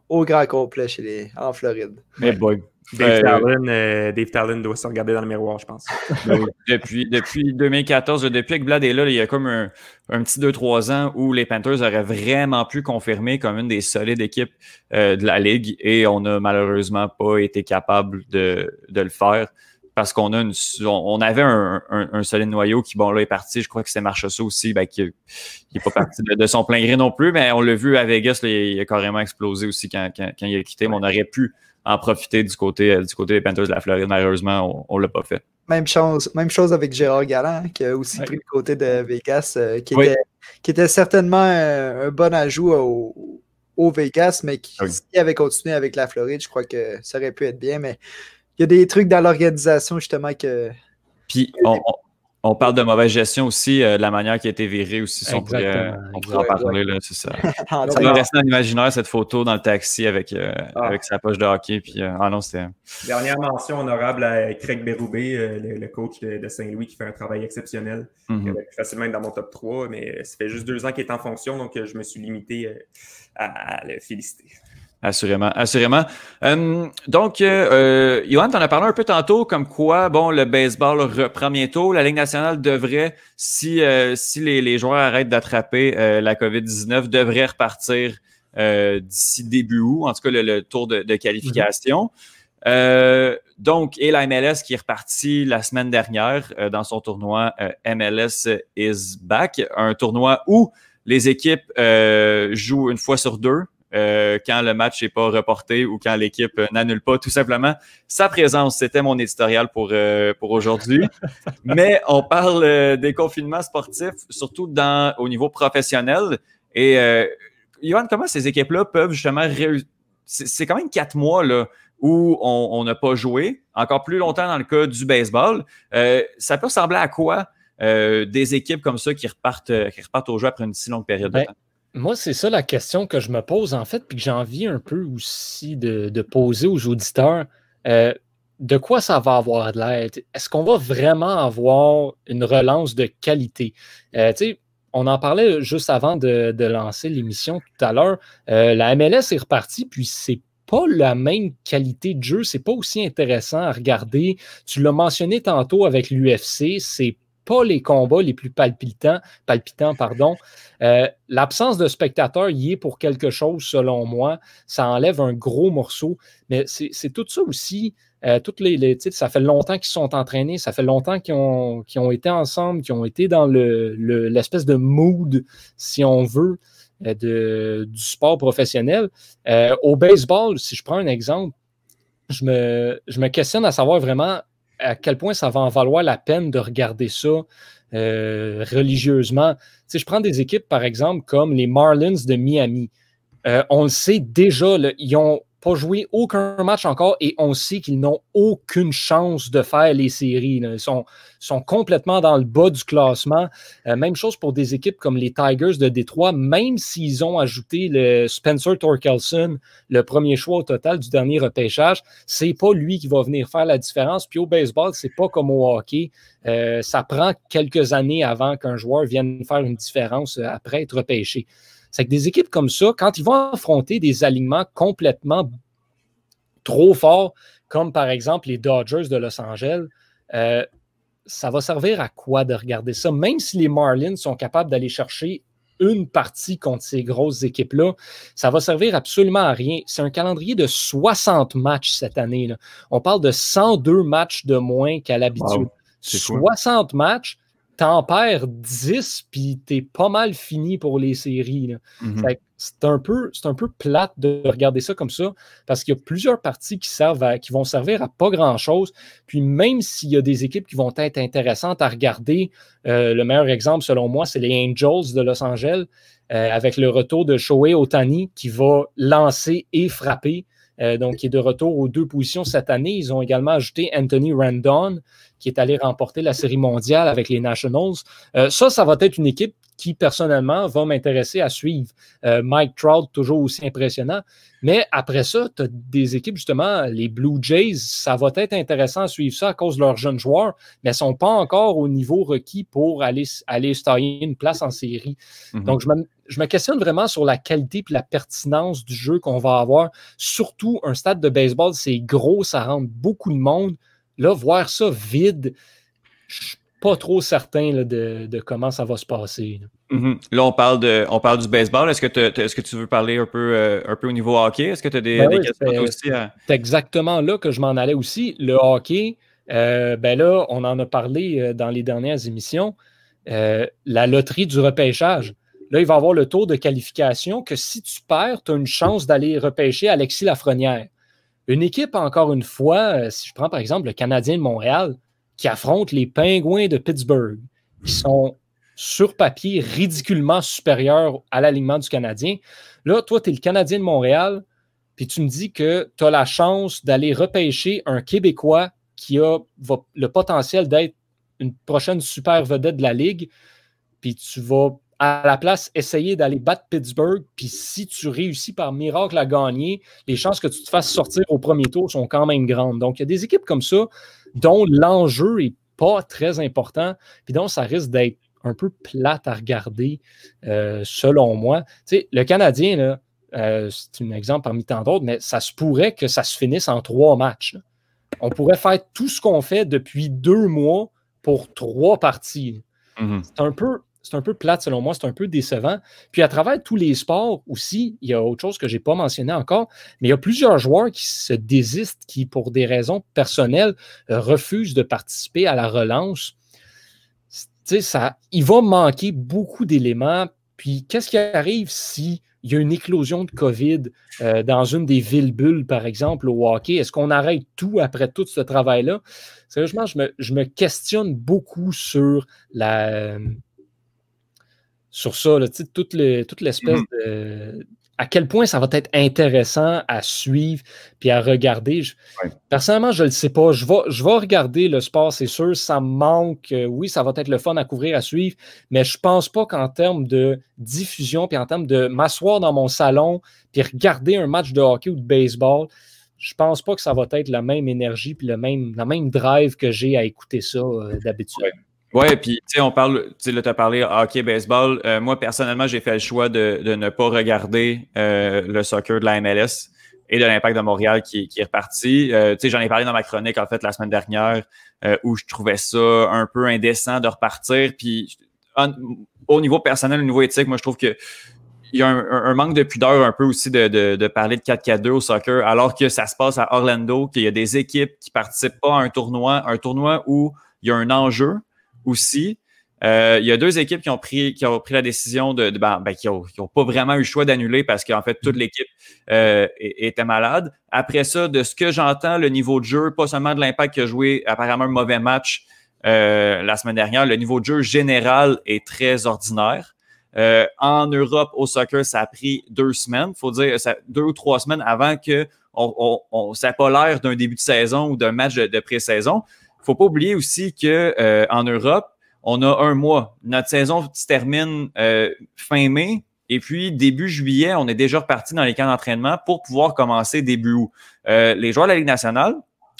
au grand complet chez les, en Floride. Mais boy. Euh, Dave, Talon, doit se regarder dans le miroir, je pense. Ben depuis, depuis 2014, depuis que Vlad est là, il y a comme un, petit 2-3 ans où les Panthers auraient vraiment pu confirmer comme une des solides équipes euh, de la Ligue et on n'a malheureusement pas été capable de, le faire parce qu'on a une, on, avait un, solide noyau qui, bon, là, est parti. Je crois que c'est Marchessault aussi, ben, qui n'est pas parti de, son plein gré non plus, mais on l'a vu à Vegas, il, a carrément explosé aussi quand, quand il a quitté, mais on aurait pu en profiter du côté, euh, du côté des Panthers de la Floride. Malheureusement, on ne l'a pas fait. Même chose, même chose avec Gérard Galland, qui a aussi pris le côté de Vegas, euh, qui, était, qui, était, certainement euh, un bon ajout au, Vegas, mais qui, avait continué avec la Floride, je crois que ça aurait pu être bien. Mais il y a des trucs dans l'organisation, justement, que. Puis, On parle de mauvaise gestion aussi, euh, de la manière qui a été virée aussi. Si on pourrait, on en parler, là, c'est ça. ça va rester dans l'imaginaire, cette photo dans le taxi avec, euh, ah. avec sa poche de hockey. Puis, euh, ah non, c'était... Dernière mention honorable à Craig Berube, le, coach de, Saint-Louis, qui fait un travail exceptionnel. Il aurait pu facilement être dans mon top 3, mais ça fait juste deux ans qu'il est en fonction, donc je me suis limité à le féliciter. Assurément, assurément. Euh, donc, euh, euh, Johan, tu en as parlé un peu tantôt, comme quoi, bon, le baseball reprend bientôt. La Ligue nationale devrait, si, euh, si les, les, joueurs arrêtent d'attraper euh, la COVID-19, devrait repartir d'ici début août, en tout cas le, tour de, de qualification. Mm-hmm. donc, et la MLS qui est repartie la semaine dernière dans son tournoi MLS is back, un tournoi où les équipes jouent une fois sur deux. Euh, quand le match n'est pas reporté ou quand l'équipe n'annule pas tout simplement sa présence. C'était mon éditorial pour, euh, pour aujourd'hui. Mais on parle euh, des confinements sportifs, surtout dans, au niveau professionnel. Et euh, Johan, comment ces équipes-là peuvent justement réussir? C'est quand même quatre mois là, où on n'a pas joué, encore plus longtemps dans le cas du baseball. ça peut ressembler à quoi des équipes comme ça qui repartent, qui repartent au jeu après une si longue période de ben, temps? Moi, c'est ça la question que je me pose en fait, puis que j'ai envie un peu aussi de, poser aux auditeurs. Euh, de quoi ça va avoir de l'air? Est-ce qu'on va vraiment avoir une relance de qualité? Euh, on en parlait juste avant de, lancer l'émission tout à l'heure. Euh, la MLS est repartie, puis c'est pas la même qualité de jeu, c'est pas aussi intéressant à regarder. Tu l'as mentionné tantôt avec l'UFC, c'est pas les combats les plus palpitants, palpitants pardon. Euh, l'absence de spectateurs y est pour quelque chose, selon moi. Ça enlève un gros morceau. Mais c'est tout ça aussi. Euh, toutes les, ça fait longtemps qu'ils sont entraînés, ça fait longtemps qu'ils ont, été ensemble, qu'ils ont été dans l'espèce le, de mood, si on veut, euh, du sport professionnel. au baseball, si je prends un exemple, je me questionne à savoir vraiment à quel point ça va en valoir la peine de regarder ça euh, religieusement. Si je prends des équipes, par exemple, comme les Marlins de Miami. Euh, on le sait déjà, ils ont pas joué aucun match encore et on sait qu'ils n'ont aucune chance de faire les séries. Ils sont, complètement dans le bas du classement. Euh, même chose pour des équipes comme les Tigers de Détroit, même s'ils ont ajouté le Spencer Torkelson, le premier choix au total du dernier repêchage, c'est pas lui qui va venir faire la différence. Puis au baseball, c'est pas comme au hockey. Euh, ça prend quelques années avant qu'un joueur vienne faire une différence euh, après être repêché. C'est que des équipes comme ça, quand ils vont affronter des alignements complètement trop forts, comme par exemple les Dodgers de Los Angeles, euh, ça va servir à quoi de regarder ça? Même si les Marlins sont capables d'aller chercher une partie contre ces grosses équipes-là, ça va servir absolument à rien. C'est un calendrier de 60 matchs cette année. -là. On parle de 102 matchs de moins qu'à l'habitude. 60 matchs, t'en perds 10, puis t'es pas mal fini pour les séries. Mhm. C'est un, peu, un peu plate de regarder ça comme ça, parce qu'il y a plusieurs parties qui, servent qui vont servir à pas grand-chose. Puis même s'il y a des équipes qui vont être intéressantes à regarder, euh, le meilleur exemple, selon moi, c'est les Angels de Los Angeles, euh, avec le retour de Shohei Otani, qui va lancer et frapper. Euh, donc, qui est de retour aux deux positions cette année. Ils ont également ajouté Anthony Randon, qui est allé remporter la Série mondiale avec les Nationals. Euh, ça, ça va être une équipe qui, personnellement, va m'intéresser à suivre. Euh, Mike Trout, toujours aussi impressionnant. Mais après ça, tu as des équipes, justement, les Blue Jays, ça va être intéressant à suivre ça à cause de leurs jeunes joueurs, mais ne sont pas encore au niveau requis pour aller, aller se tailler une place en série. Mhm. Donc, je me, je me, questionne vraiment sur la qualité et la pertinence du jeu qu'on va avoir. Surtout, un stade de baseball, c'est gros, ça rentre beaucoup de monde. Là, voir ça vide, je pas trop certain de, comment ça va se passer. Mm-hmm. Là, on, parle de, on parle du baseball. Est-ce que, est que tu veux parler un peu, euh, un peu au niveau hockey? Est-ce que tu as des, ben questions aussi? C'est exactement là que je m'en allais aussi. Le hockey, euh, ben là, on en a parlé euh, dans les dernières émissions. la loterie du repêchage. Là, il va y avoir le tour de qualification que si tu perds, tu as une chance d'aller repêcher Alexis Lafrenière. Une équipe, encore une fois, si je prends par exemple le Canadien de Montréal, qui affronte les Pingouins de Pittsburgh, qui sont sur papier ridiculement supérieurs à l'alignement du Canadien. Là, toi, tu es le Canadien de Montréal, puis tu me dis que tu as la chance d'aller repêcher un Québécois qui a le potentiel d'être une prochaine super vedette de la Ligue, puis tu vas à la place essayer d'aller battre Pittsburgh, puis si tu réussis par miracle à gagner, les chances que tu te fasses sortir au premier tour sont quand même grandes. Donc, il y a des équipes comme ça dont l'enjeu n'est pas très important, puis donc ça risque d'être un peu plate à regarder, euh, selon moi. Tu sais, le Canadien, là, euh, c'est un exemple parmi tant d'autres, mais ça se pourrait que ça se finisse en trois matchs. On pourrait faire tout ce qu'on fait depuis deux mois pour trois parties. Mm-hmm. C'est un peu. C'est un peu plate selon moi, c'est un peu décevant. Puis à travers tous les sports aussi, il y a autre chose que je n'ai pas mentionné encore, mais il y a plusieurs joueurs qui se désistent, qui pour des raisons personnelles refusent de participer à la relance. Ça, il va manquer beaucoup d'éléments. Puis qu'est-ce qui arrive si il y a une éclosion de COVID euh, dans une des villes bulles, par exemple, au hockey? Est-ce qu'on arrête tout après tout ce travail-là? Sérieusement, je me, je me, questionne beaucoup sur la sur ça, toute l'espèce mm-hmm. de, à quel point ça va être intéressant à suivre puis à regarder. Personnellement, je ne le sais pas. Je vais, je vais regarder le sport, c'est sûr. Ça me manque. Euh, oui, ça va être le fun à couvrir, à suivre, mais je ne pense pas qu'en termes de diffusion puis en termes de m'asseoir dans mon salon puis regarder un match de hockey ou de baseball, je pense pas que ça va être la même énergie puis le même, la même drive que j'ai à écouter ça euh, d'habitude. Ouais, puis tu sais, on parle, tu sais, là, tu as parlé hockey, baseball. Euh, moi, personnellement, j'ai fait le choix de, de ne pas regarder euh, le soccer de la MLS et de l'Impact de Montréal qui, qui est reparti. Euh, tu sais, j'en ai parlé dans ma chronique, en fait, la semaine dernière, où je trouvais ça un peu indécent de repartir. Puis, au niveau personnel, au niveau éthique, moi, je trouve que il y a un, un, manque de pudeur un peu aussi de, de, de parler de 4-4-2 au soccer, alors que ça se passe à Orlando, qu'il y a des équipes qui participent pas à un tournoi, un tournoi où il y a un enjeu, aussi. Euh, il y a deux équipes qui ont pris, qui ont pris la décision de, ben, ben, qui n'ont pas vraiment eu le choix d'annuler parce qu'en fait, toute l'équipe euh, était malade. Après ça, de ce que j'entends, le niveau de jeu, pas seulement de l'impact qui a joué apparemment un mauvais match euh, la semaine dernière, le niveau de jeu général est très ordinaire. en Europe, au soccer, ça a pris deux semaines, faut dire ça, deux ou trois semaines avant que on, on, ça n'a pas l'air d'un début de saison ou d'un match de, de pré-saison faut pas oublier aussi que euh, en Europe, on a un mois. Notre saison se termine euh, fin mai. Et puis, début juillet, on est déjà reparti dans les camps d'entraînement pour pouvoir commencer début août. Euh, les joueurs de la Ligue nationale,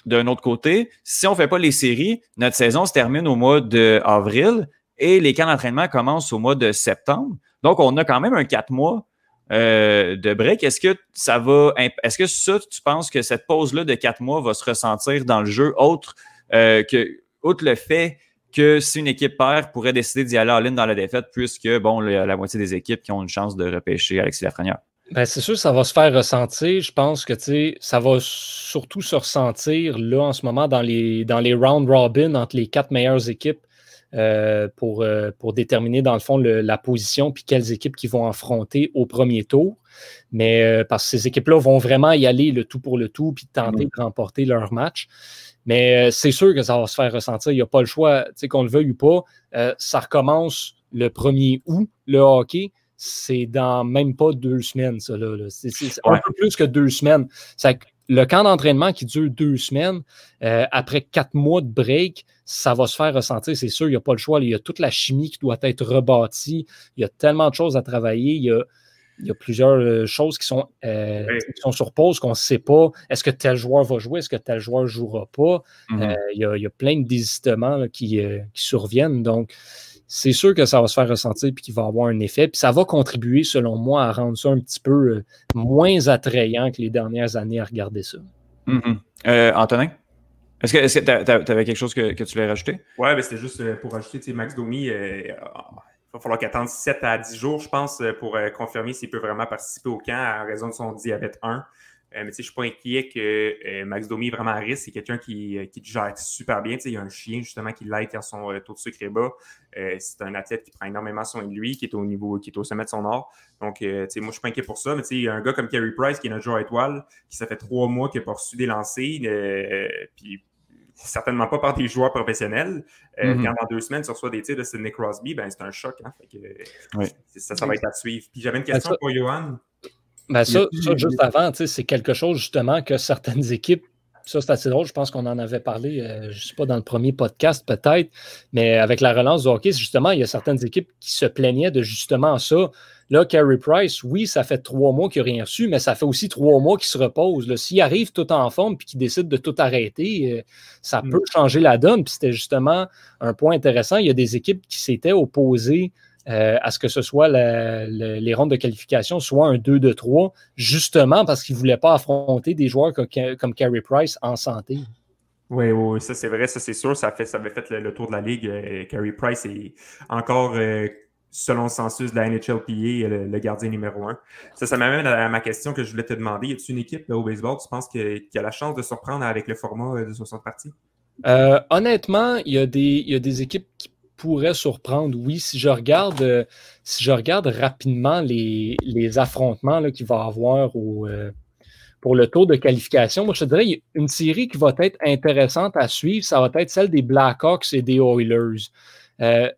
d'un autre côté, si on ne fait pas les séries, notre saison se termine au mois d'avril et les camps d'entraînement commencent au mois de septembre. Donc, on a quand même un quatre mois de break. Est-ce que ça va. Est-ce que ça, tu penses que cette pause-là de quatre mois va se ressentir dans le jeu autre euh, que, outre le fait que si une équipe perd, pourrait décider d'y aller en ligne dans la défaite, puisque bon, la moitié des équipes qui ont une chance de repêcher Alexis Lafrenière. Ben, c'est sûr, ça va se faire ressentir. Je pense que ça va surtout se ressentir là en ce moment dans les, dans les round robin entre les quatre meilleures équipes euh, pour, euh, pour déterminer dans le fond la position puis quelles équipes qui vont affronter au premier tour. Mais parce que ces équipes-là vont vraiment y aller le tout pour le tout puis tenter mm-hmm. de remporter leur match. Mais euh, c'est sûr que ça va se faire ressentir. Il n'y a pas le choix, qu'on le veuille ou pas. Euh, ça recommence le 1er août, le hockey. C'est dans même pas deux semaines, ça. Là, C'est, un peu plus que deux semaines. le camp d'entraînement qui dure deux semaines, euh, après quatre mois de break, ça va se faire ressentir, c'est sûr. Il n'y a pas le choix. Il y a toute la chimie qui doit être rebâtie. Il y a tellement de choses à travailler. Il y a il y a plusieurs euh, choses qui sont, euh, sont sur pause qu'on ne sait pas. Est-ce que tel joueur va jouer? Est-ce que tel joueur ne jouera pas? Mm-hmm. Euh, il, y a, plein de désistements qui, surviennent. Donc, c'est sûr que ça va se faire ressentir et qu'il va avoir un effet. Puis ça va contribuer, selon moi, à rendre ça un petit peu moins attrayant que les dernières années à regarder ça. Mm-hmm. Antonin? Est-ce que tu avais quelque chose que, tu voulais rajouter? Oui, mais c'était juste pour rajouter, Max Domi, il va falloir qu'il attende 7 à 10 jours, je pense, euh, pour euh, confirmer s'il peut vraiment participer au camp en raison de son diabète 1. Euh, mais je ne suis pas inquiet que Max Domi est vraiment à risque. C'est quelqu'un qui, qui gère super bien. il y a un chien justement qui l'aide quand son taux de sucre est bas. c'est un athlète qui prend énormément soin de lui, qui est au niveau, qui est au sommet de son art. Donc, moi, je ne suis pas inquiet pour ça. Mais il y a un gars comme Kerry Price, qui est notre joueur étoile, qui ça fait trois mois qu'il n'a pas reçu des lancers. puis certainement pas par des joueurs professionnels. Euh, mm-hmm. Quand dans deux semaines, tu reçois des tirs de Sidney Crosby, ben, c'est un choc. Hein, ça, ça va être à suivre. Puis j'avais une ben, question pour Johan. Ben ça, juste avant, c'est quelque chose justement que certaines équipes ça, c'est assez drôle. Je pense qu'on en avait parlé, euh, je ne sais pas, dans le premier podcast peut-être, mais avec la relance du hockey, justement, il y a certaines équipes qui se plaignaient de justement ça. Là, Carey Price, oui, ça fait trois mois qu'il n'a rien reçu, mais ça fait aussi trois mois qu'il se repose. S'il arrive tout en forme puis qu'il décide de tout arrêter, euh, ça mm. peut changer la donne. Puis c'était justement un point intéressant. Il y a des équipes qui s'étaient opposées euh, à ce que ce soit les rondes de qualification soit un 2 de 3, justement parce qu'ils ne voulaient pas affronter des joueurs comme, comme Carey Price en santé. Oui, oui, ça c'est vrai, ça c'est sûr. Ça, fait, ça avait fait le, tour de la ligue. Euh, Carey Price est encore, euh, selon le census de la NHLPA, le, le gardien numéro un. Ça, ça m'amène à, ma question que je voulais te demander. Y a une équipe au baseball, tu penses qu'il y a la chance de surprendre avec le format de 60 parties? honnêtement, il y, a des, il y a des équipes qui pourrait surprendre, oui. Si je regarde, euh, si je regarde rapidement les, affrontements qu'il va avoir au, euh, pour le tour de qualification, moi je te dirais une série qui va être intéressante à suivre, ça va être celle des Blackhawks et des Oilers. Euh,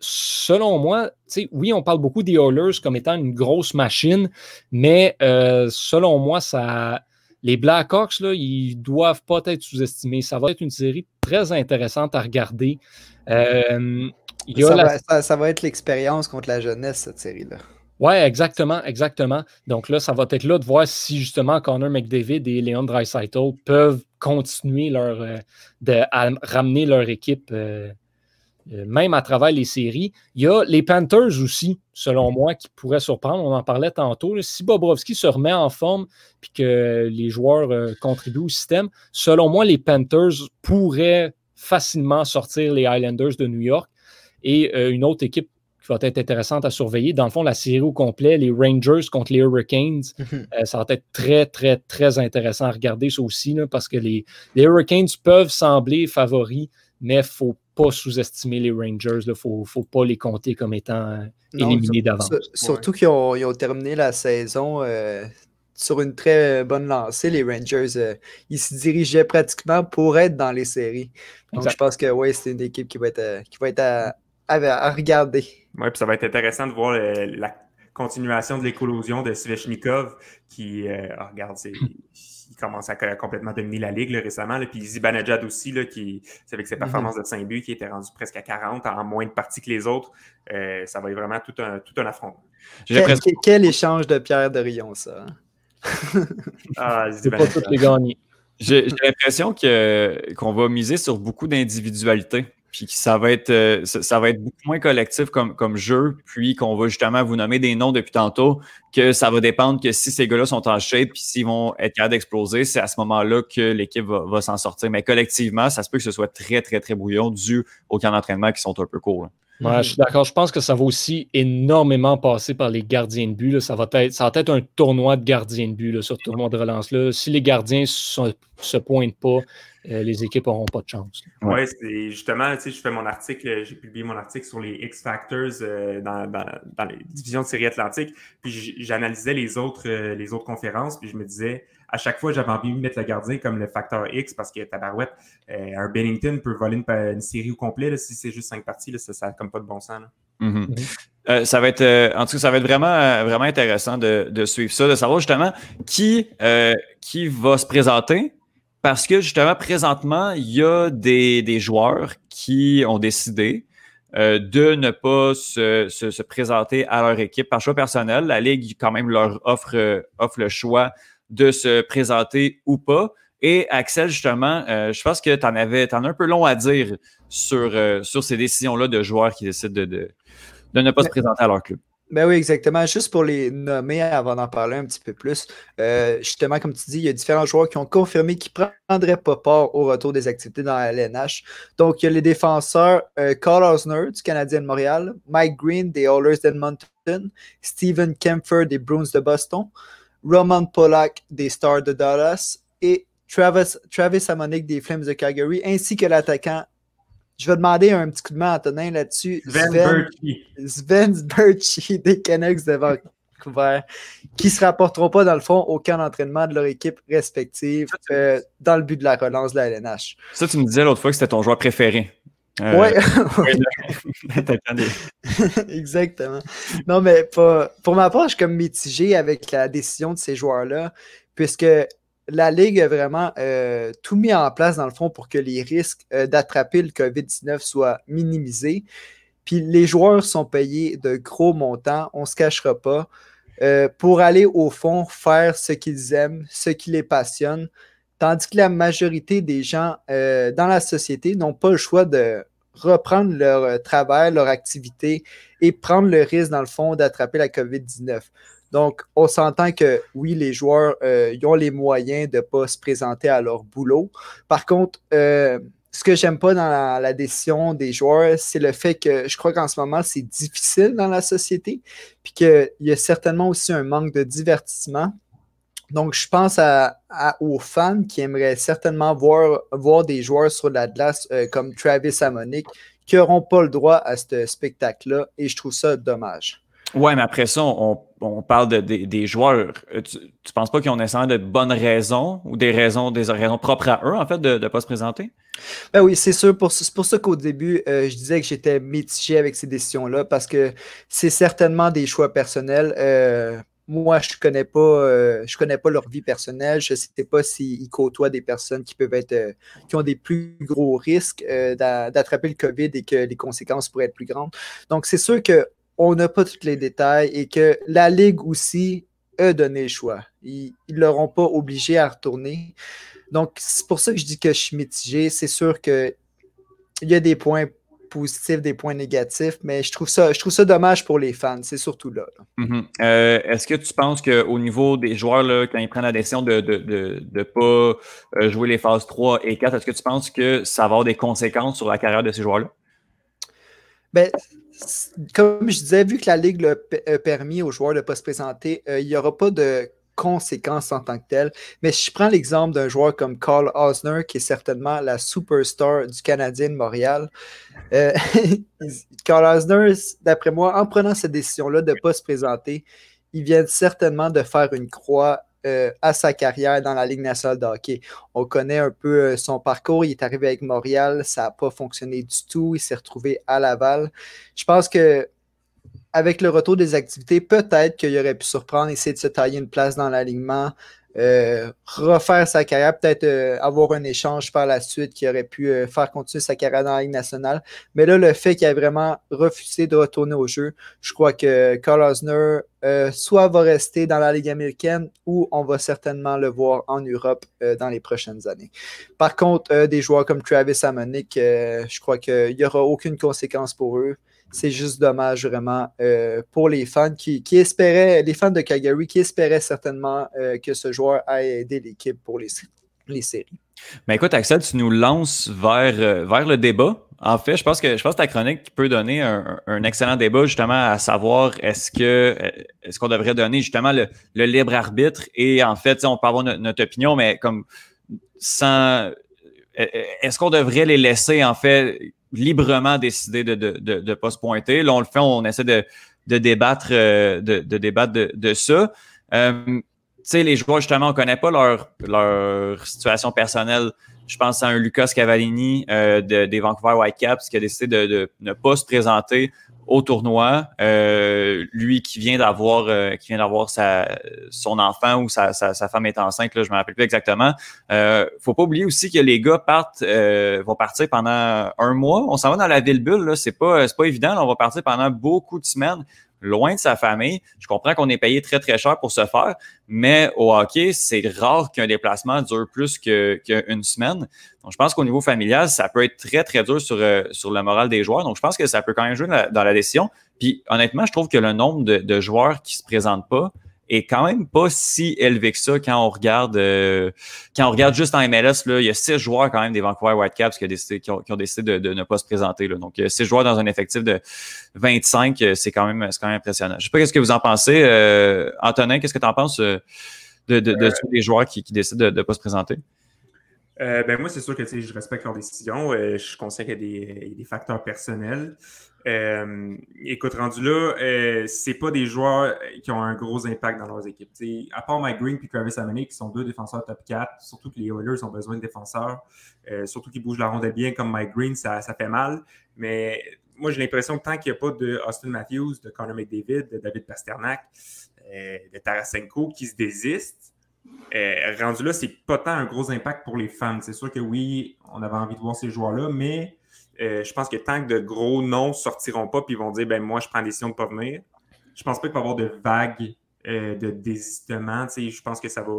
selon moi, oui, on parle beaucoup des Oilers comme étant une grosse machine, mais selon moi, ça, les Blackhawks, là, ils doivent pas être sous-estimés. Ça va être une série très intéressante à regarder. Euh, ça, va, être l'expérience contre la jeunesse, cette série-là. Oui, exactement, exactement. Donc là, ça va être là de voir si justement Connor McDavid et Leon Dreisaitl peuvent continuer leur, euh, de, à ramener leur équipe euh, même à travers les séries. Il y a les Panthers aussi, selon moi, qui pourraient surprendre. On en parlait tantôt. Si Bobrovski se remet en forme et que les joueurs contribuent au système, selon moi, les Panthers pourraient facilement sortir les Highlanders de New York. Et euh, une autre équipe qui va être intéressante à surveiller, dans le fond, la série au complet, les Rangers contre les Hurricanes, mhm. euh, ça va être très, très, très intéressant à regarder ça aussi, parce que les, Hurricanes peuvent sembler favoris, mais il ne faut pas sous-estimer les Rangers. Il ne faut, pas les compter comme étant euh, éliminés d'avance. Surtout qu'ils ont, terminé la saison sur une très bonne lancée, les Rangers. Euh, ils se dirigeaient pratiquement pour être dans les séries. Donc, je pense que oui, c'est une équipe qui va être, euh, qui va être à, regarder. Oui, puis ça va être intéressant de voir la continuation de l'écolosion de Svechnikov qui, euh, ah, regarde, il commence à complètement dominer la ligue récemment. puis Zibanejad aussi, là, qui, avec ses mhm. performances de 5 buts, qui était rendu presque à 40 en moins de parties que les autres. ça va être vraiment tout un, tout un affrontement. Quel, quel, échange de Pierre de Rion, ça. Hein? ah, c'est pas toutes les gagner. J'ai l'impression qu'on va miser sur beaucoup d'individualité, puis que ça va être, euh, ça, va être beaucoup moins collectif comme, comme jeu, puis qu'on va justement vous nommer des noms depuis tantôt, que ça va dépendre que si ces gars-là sont en shape, puis s'ils vont être capables d'exploser, c'est à ce moment-là que l'équipe va, s'en sortir. Mais collectivement, ça se peut que ce soit très, très, très brouillon dû aux camps d'entraînement qui sont un peu courts. Je suis d'accord. Je pense que ça va aussi énormément passer par les gardiens de but. Ça, va être, ça va être un tournoi de gardiens de but, là, ce tournoi de relance-là. Si les gardiens ne se pointent pas, euh, les équipes n'auront pas de chance. Oui, c'est justement, tu sais, je fais mon article, j'ai publié mon article sur les X Factors euh, dans, les divisions de série Atlantique, puis j'analysais les autres, euh, les autres conférences, puis je me disais, à chaque fois, j'avais envie de mettre le gardien comme le facteur X parce que Tabarouette, un Bennington peut voler une, série au complet, si c'est juste cinq parties, ça n'a comme pas de bon sens. Mm-hmm. Mm-hmm. ça va être, en tout cas, ça va être vraiment, vraiment intéressant de, suivre ça, de savoir justement qui, qui va se présenter, parce que justement, présentement, il y a des, joueurs qui ont décidé euh, de ne pas se, présenter à leur équipe par choix personnel. La Ligue, quand même, leur offre, offre le choix de se présenter ou pas. Et Axel, justement, euh, je pense que tu en avais en as un peu long à dire sur, euh, sur ces décisions-là de joueurs qui décident de, de, ne pas se présenter à leur club. Ben oui, exactement. Juste pour les nommer avant d'en parler un petit peu plus, euh, justement, comme tu dis, il y a différents joueurs qui ont confirmé qu'ils ne prendraient pas part au retour des activités dans la LNH. Donc, il y a les défenseurs euh, Carl Osner du Canadien de Montréal, Mike Green des Oilers d'Edmonton, Steven Kempfer des Bruins de Boston, Roman Polak des Stars de Dallas et Travis, Travis Amonic des Flames de Calgary, ainsi que l'attaquant je vais demander un petit coup de main à Antonin là-dessus. Sven, Sven Berchi des Canucks de Vancouver, qui ne se rapporteront pas, dans le fond, au camp d'entraînement de leur équipe respective euh, dans le but de la relance de la LNH. Ça, tu me disais l'autre fois que c'était ton joueur préféré. Euh, ouais. Exactement. Non, mais pour ma part, je suis comme mitigé avec la décision de ces joueurs-là, puisque la Ligue a vraiment euh, tout mis en place, dans le fond, pour que les risques euh, d'attraper le COVID-19 soient minimisés. Puis les joueurs sont payés de gros montants, on ne se cachera pas, euh, pour aller au fond faire ce qu'ils aiment, ce qui les passionne, tandis que la majorité des gens dans la société n'ont pas le choix de reprendre leur travail, leur activité et prendre le risque, dans le fond, d'attraper la COVID-19. Donc, on s'entend que oui, les joueurs euh, ont les moyens de ne pas se présenter à leur boulot. Par contre, euh, ce que j'aime pas dans la, décision des joueurs, c'est le fait que je crois qu'en ce moment, c'est difficile dans la société, puis qu'il y a certainement aussi un manque de divertissement. Donc, je pense aux fans qui aimeraient certainement voir, voir des joueurs sur la glace euh, comme Travis Amonic qui n'auront pas le droit à ce spectacle-là, et je trouve ça dommage. Ouais, mais après ça, on, parle de, des joueurs. Euh, tu, ne penses pas qu'ils ont nécessairement de bonnes raisons ou des raisons, des raisons propres à eux, en fait, de ne pas se présenter? Ben oui, c'est sûr. C'est pour ça qu'au début, euh, je disais que j'étais mitigé avec ces décisions-là parce que c'est certainement des choix personnels. Euh, moi, je connais pas, je connais pas leur vie personnelle. Je ne sais pas s'ils côtoient des personnes qui peuvent être, qui ont des plus gros risques d'attraper le COVID et que les conséquences pourraient être plus grandes. Donc, c'est sûr que on n'a pas tous les détails et que la Ligue aussi a donné le choix. Ils ne l'auront pas obligé à retourner. Donc, c'est pour ça que je dis que je suis mitigé. C'est sûr qu'il y a des points positifs, des points négatifs, mais je trouve ça, je trouve ça dommage pour les fans. C'est surtout là. Mm-hmm. Euh, est-ce que tu penses qu'au niveau des joueurs, là, quand ils prennent la décision de ne de, pas euh, jouer les phases 3 et 4, est-ce que tu penses que ça va avoir des conséquences sur la carrière de ces joueurs-là? Ben, comme je disais, vu que la Ligue a permis aux joueurs de ne pas se présenter, euh, il n'y aura pas de conséquences en tant que telles. Mais si je prends l'exemple d'un joueur comme Carl Osner, qui est certainement la superstar du Canadien de Montréal, euh, Carl Osner, d'après moi, en prenant cette décision-là de ne pas se présenter, il vient certainement de faire une croix euh, à sa carrière dans la Ligue nationale de hockey. On connaît un peu euh, son parcours. Il est arrivé avec Montréal, ça n'a pas fonctionné du tout. Il s'est retrouvé à Laval. Je pense que avec le retour des activités, peut-être qu'il aurait pu surprendre, essayer de se tailler une place dans l'alignement, euh, refaire sa carrière, peut-être euh, avoir un échange par la suite qui aurait pu euh, faire continuer sa carrière dans la Ligue nationale. Mais là, le fait qu'il ait vraiment refusé de retourner au jeu, je crois que Carl Osner soit va rester dans la Ligue américaine ou on va certainement le voir en Europe dans les prochaines années. Par contre, des joueurs comme Travis Amonic, je crois qu'il n'y aura aucune conséquence pour eux c'est juste dommage vraiment euh, pour les fans qui, espéraient, les fans de Calgary qui espéraient certainement euh, que ce joueur ait aidé l'équipe pour les, les séries. Mais écoute, Axel, tu nous lances vers, euh, vers le débat. En fait, je pense que je pense ta chronique peut donner un, excellent débat justement à savoir est-ce que est-ce qu'on devrait donner justement le, libre arbitre et en fait, on peut avoir notre opinion, mais comme sans est-ce qu'on devrait les laisser en fait librement décider de ne de, de, pas se pointer. Là, on le fait, on essaie de, de débattre, euh, de, de débattre de, de ça. Euh, tu sais, les joueurs, justement, on connaît pas leur, leur situation personnelle. Je pense à un Lucas Cavallini euh, des Vancouver Whitecaps qui a décidé de, de, ne pas se présenter au tournoi. Euh, lui qui vient d'avoir euh, qui vient d'avoir son enfant ou sa, sa, femme est enceinte, là, je me rappelle plus exactement. Euh, faut pas oublier aussi que les gars partent euh, vont partir pendant un mois. On s'en va dans la ville bulle, là, c'est pas c'est pas évident. on va partir pendant beaucoup de semaines loin de sa famille. Je comprends qu'on est payé très, très cher pour se faire, mais au hockey, c'est rare qu'un déplacement dure plus qu'une semaine. Donc, je pense qu'au niveau familial, ça peut être très, très dur sur, euh, sur le moral des joueurs. Donc, je pense que ça peut quand même jouer dans la, décision. Puis, honnêtement, je trouve que le nombre de, de joueurs qui se présentent pas, est quand même pas si élevé que ça quand on regarde euh, quand on regarde juste en MLS. Là, il y a six joueurs quand même des Vancouver Whitecaps qui, qui, ont, qui ont décidé de, ne pas se présenter. Là. Donc, six joueurs dans un effectif de 25, euh, c'est quand même quand même impressionnant. Je sais pas ce que vous en pensez. Euh, Antonin, qu'est-ce que tu en penses de, de, de, tous les joueurs qui, qui décident de ne pas se présenter? ben moi, c'est sûr que je respecte leur décision. je suis conscient qu'il y, a des facteurs personnels. Euh, écoute, rendu là, euh, c'est pas des joueurs qui ont un gros impact dans leurs équipes. à part Mike Green et Travis Amene, qui sont deux défenseurs top 4, surtout que les Oilers ont besoin de défenseurs, euh, surtout qu'ils bougent la rondelle bien comme Mike Green, ça, ça fait mal. Mais moi, j'ai l'impression que tant qu'il n'y a pas de Austin Matthews, de Connor McDavid, de David Pasternak, euh, de Tarasenko qui se désistent, rendu là, c'est pas tant un gros impact pour les fans. C'est sûr que oui, on avait envie de voir ces joueurs-là, mais je pense que tant que de gros noms sortiront pas, puis ils vont dire, ben moi, je prends la décision de pas venir, je pense pas qu'il va y avoir de vagues de désistement. Je pense que ça va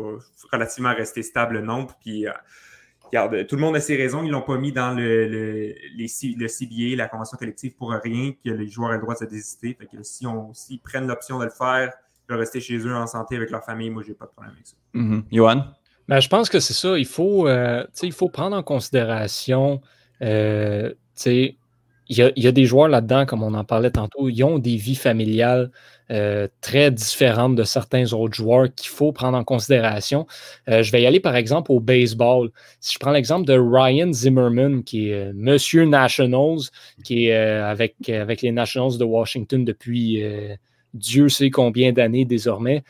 relativement rester stable le nombre. Puis, regarde, tout le monde a ses raisons. Ils ne l'ont pas mis dans le, le, les, le CBA, la convention collective, pour rien que les joueurs aient le droit de se désister. Fait que si on, s'ils prennent l'option de le faire, de rester chez eux en santé avec leur famille, moi, j'ai pas de problème avec ça. Mm-hmm. Johan? Ben, je pense que c'est ça. Il faut, euh, il faut prendre en considération euh, il y, a, des joueurs là-dedans, comme on en parlait tantôt, ils ont des vies familiales euh, très différentes de certains autres joueurs qu'il faut prendre en considération. Euh, je vais y aller par exemple au baseball. Si je prends l'exemple de Ryan Zimmerman, qui est euh, Monsieur Nationals, qui est avec, avec les Nationals de Washington depuis Dieu sait combien d'années désormais.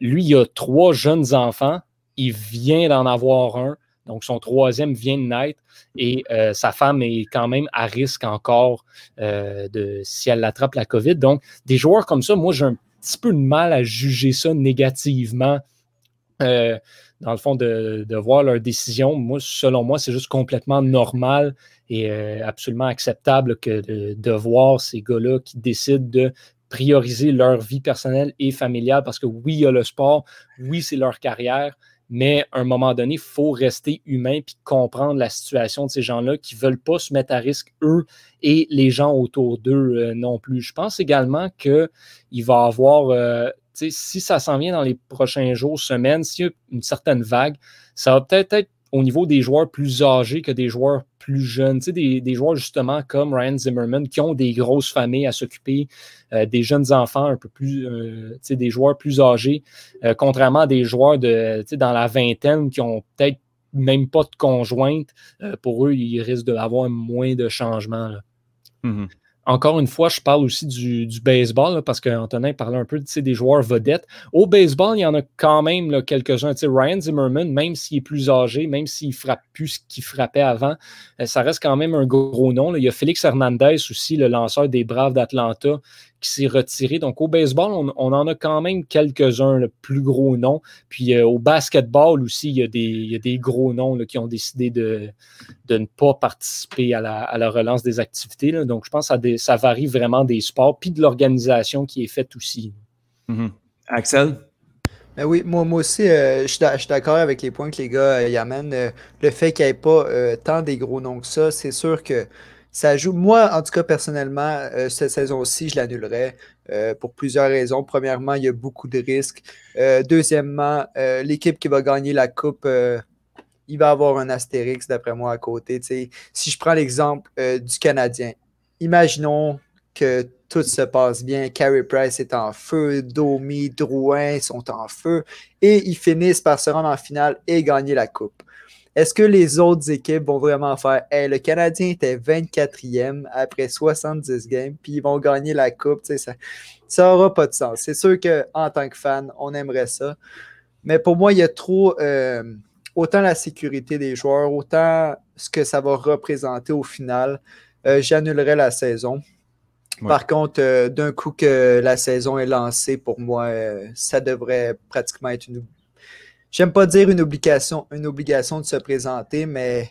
lui, il a trois jeunes enfants. Il vient d'en avoir un. Donc, son troisième vient de naître et euh, sa femme est quand même à risque encore euh, de si elle attrape la COVID. Donc, des joueurs comme ça, moi, j'ai un petit peu de mal à juger ça négativement. Euh, dans le fond, de, voir leur décision, moi, selon moi, c'est juste complètement normal et absolument acceptable que de, de voir ces gars-là qui décident de prioriser leur vie personnelle et familiale parce que oui, il y a le sport, oui, c'est leur carrière, mais à un moment donné, il faut rester humain puis comprendre la situation de ces gens-là qui ne veulent pas se mettre à risque, eux et les gens autour d'eux euh, non plus. Je pense également qu'il va y avoir, euh, si ça s'en vient dans les prochains jours, semaines, s'il y a une certaine vague, ça va peut-être être au niveau des joueurs plus âgés que des joueurs plus jeunes. Tu des, joueurs justement comme Ryan Zimmerman qui ont des grosses familles à s'occuper, euh, des jeunes enfants un peu plus, euh, des joueurs plus âgés, euh, contrairement à des joueurs de, dans la vingtaine qui ont peut-être même pas de conjointe. pour eux, ils risquent d'avoir moins de changements. Mm-hmm. Encore une fois, je parle aussi du, baseball parce qu'Antonin parlait un peu des joueurs vedettes. Au baseball, il y en a quand même quelques-uns. Ryan Zimmerman, même s'il est plus âgé, même s'il frappe plus ce qu'il frappait avant, euh, ça reste quand même un gros nom. Il y a Félix Hernandez aussi, le lanceur des Braves d'Atlanta, qui s'est retiré. Donc, au baseball, on, en a quand même quelques-uns, le plus gros nom. Puis euh, au basketball aussi, il y a des, des gros noms qui ont décidé de, de, ne pas participer à la, relance des activités. Donc, je pense que ça, varie vraiment des sports, puis de l'organisation qui est faite aussi. Mm-hmm. Axel? Ben oui, moi, moi aussi, euh, je suis d'accord avec les points que les gars euh, y amènent. le fait qu'il n'y ait pas tant des gros noms que ça, c'est sûr que ça joue. Moi, en tout cas, personnellement, euh, cette saison-ci, je l'annulerais euh, pour plusieurs raisons. Premièrement, il y a beaucoup de risques. Euh, deuxièmement, l'équipe qui va gagner la Coupe, il va avoir un astérix, d'après moi, à côté. Si je prends l'exemple du Canadien, imaginons que tout se passe bien. Carey Price est en feu, Domi, Drouin sont en feu et ils finissent par se rendre en finale et gagner la Coupe. Est-ce que les autres équipes vont vraiment faire hey, le Canadien était 24e après 70 games, puis ils vont gagner la Coupe? Ça n'aura pas de sens. C'est sûr qu'en tant que fan, on aimerait ça. Mais pour moi, il y a trop. Euh, autant la sécurité des joueurs, autant ce que ça va représenter au final. Euh, j'annulerai la saison. Par contre, euh, d'un coup que la saison est lancée, pour moi, ça devrait pratiquement être une j'aime pas dire une obligation, une obligation de se présenter, mais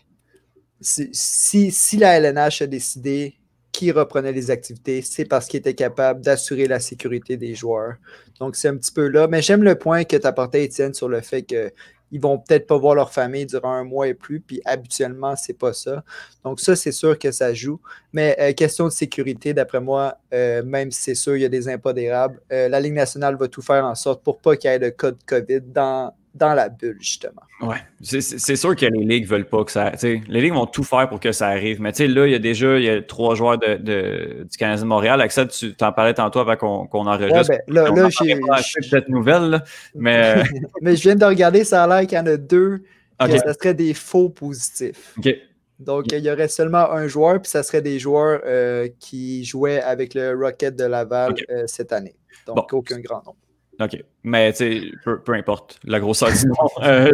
si, si, la LNH a décidé qui reprenait les activités, c'est parce qu'il était capable d'assurer la sécurité des joueurs. Donc, c'est un petit peu là. Mais j'aime le point que tu apportais, Étienne, sur le fait que ils vont peut-être pas voir leur famille durant un mois et plus, puis habituellement, c'est pas ça. Donc ça, c'est sûr que ça joue. Mais euh, question de sécurité, d'après moi, euh, même si c'est sûr, il y a des impodérables, euh, la Ligue nationale va tout faire en sorte pour pas qu'il y ait de cas de COVID dans, dans la bulle, justement. Ouais, c'est sûr que les ligues veulent pas que ça. Les ligues vont tout faire pour que ça arrive. Mais là, il y a déjà il y a trois joueurs de, de, du Canadien de Montréal. Axel, tu t'en parlais tantôt avant qu'on qu enregistre. Ouais, ben, là, là j'ai. cette nouvelle, mais. mais je viens de regarder, ça a l'air qu'il y en a deux. Okay. ça serait des faux positifs. OK. Donc, il y aurait seulement un joueur, puis ça serait des joueurs euh, qui jouaient avec le Rocket de Laval euh, cette année. Donc, aucun grand nombre. OK. Mais tu sais, peu, importe la grosseur du nom, euh,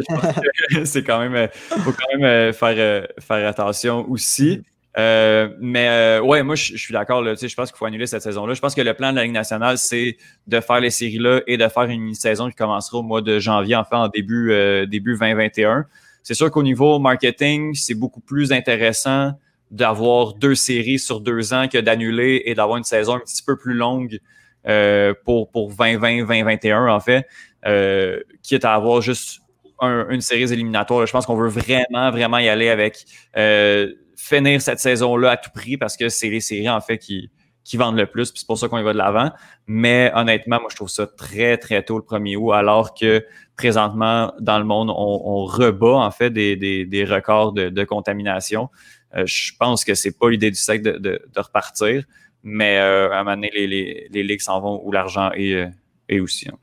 c'est quand même, euh, faut quand même euh, faire, faire attention aussi. mais ouais, moi, je suis d'accord. Je pense qu'il faut annuler cette saison-là. Je pense que le plan de la Ligue nationale, c'est de faire les séries-là et de faire une saison qui commencera au mois de janvier, enfin en début, début 2021. C'est sûr qu'au niveau marketing, c'est beaucoup plus intéressant d'avoir deux séries sur deux ans que d'annuler et d'avoir une saison un petit peu plus longue euh, pour, pour 2020, 2021, en fait, euh, quitte à avoir juste une série éliminatoire. Je pense qu'on veut vraiment, vraiment y aller avec euh, finir cette saison-là à tout prix parce que c'est les séries, en fait, qui, qui vendent le plus, puis c'est pour ça qu'on y va de l'avant. Mais honnêtement, moi, je trouve ça très, très tôt le 1er août, alors que présentement, dans le monde, on, rebat en fait des, records de, contamination. Je pense que c'est pas l'idée du siècle de, repartir, mais euh, à un moment donné, les, les, ligues s'en vont où l'argent est, euh, aussi. Hein.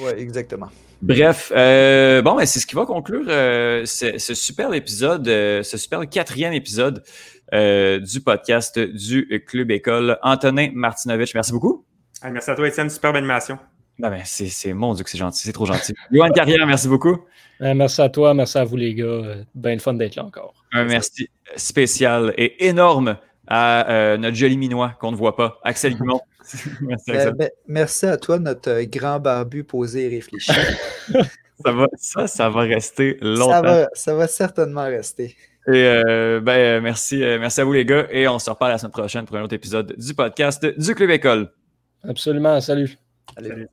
Oui, exactement. Bref, bon, mais c'est ce qui va conclure ce, super épisode, ce super quatrième épisode du podcast du Club École. Antonin Martinovich, merci beaucoup. merci à toi, Étienne. Superbe animation. Ben, ben, c'est mon Dieu que c'est gentil, c'est trop gentil. Johan Carrière, merci beaucoup. Ben, merci à toi, merci à vous les gars. Bien le fun d'être là encore. Un merci spécial et énorme à euh, notre joli minois qu'on ne voit pas, Axel Guimont. merci, ben, merci à toi, notre grand barbu posé et réfléchi. ça, va, ça, ça va rester longtemps. Ça va, ça va certainement rester. Et euh, ben, merci, euh, merci à vous les gars et on se reparle la semaine prochaine pour un autre épisode du podcast du Club École. Absolument, salut. Allez. Salut.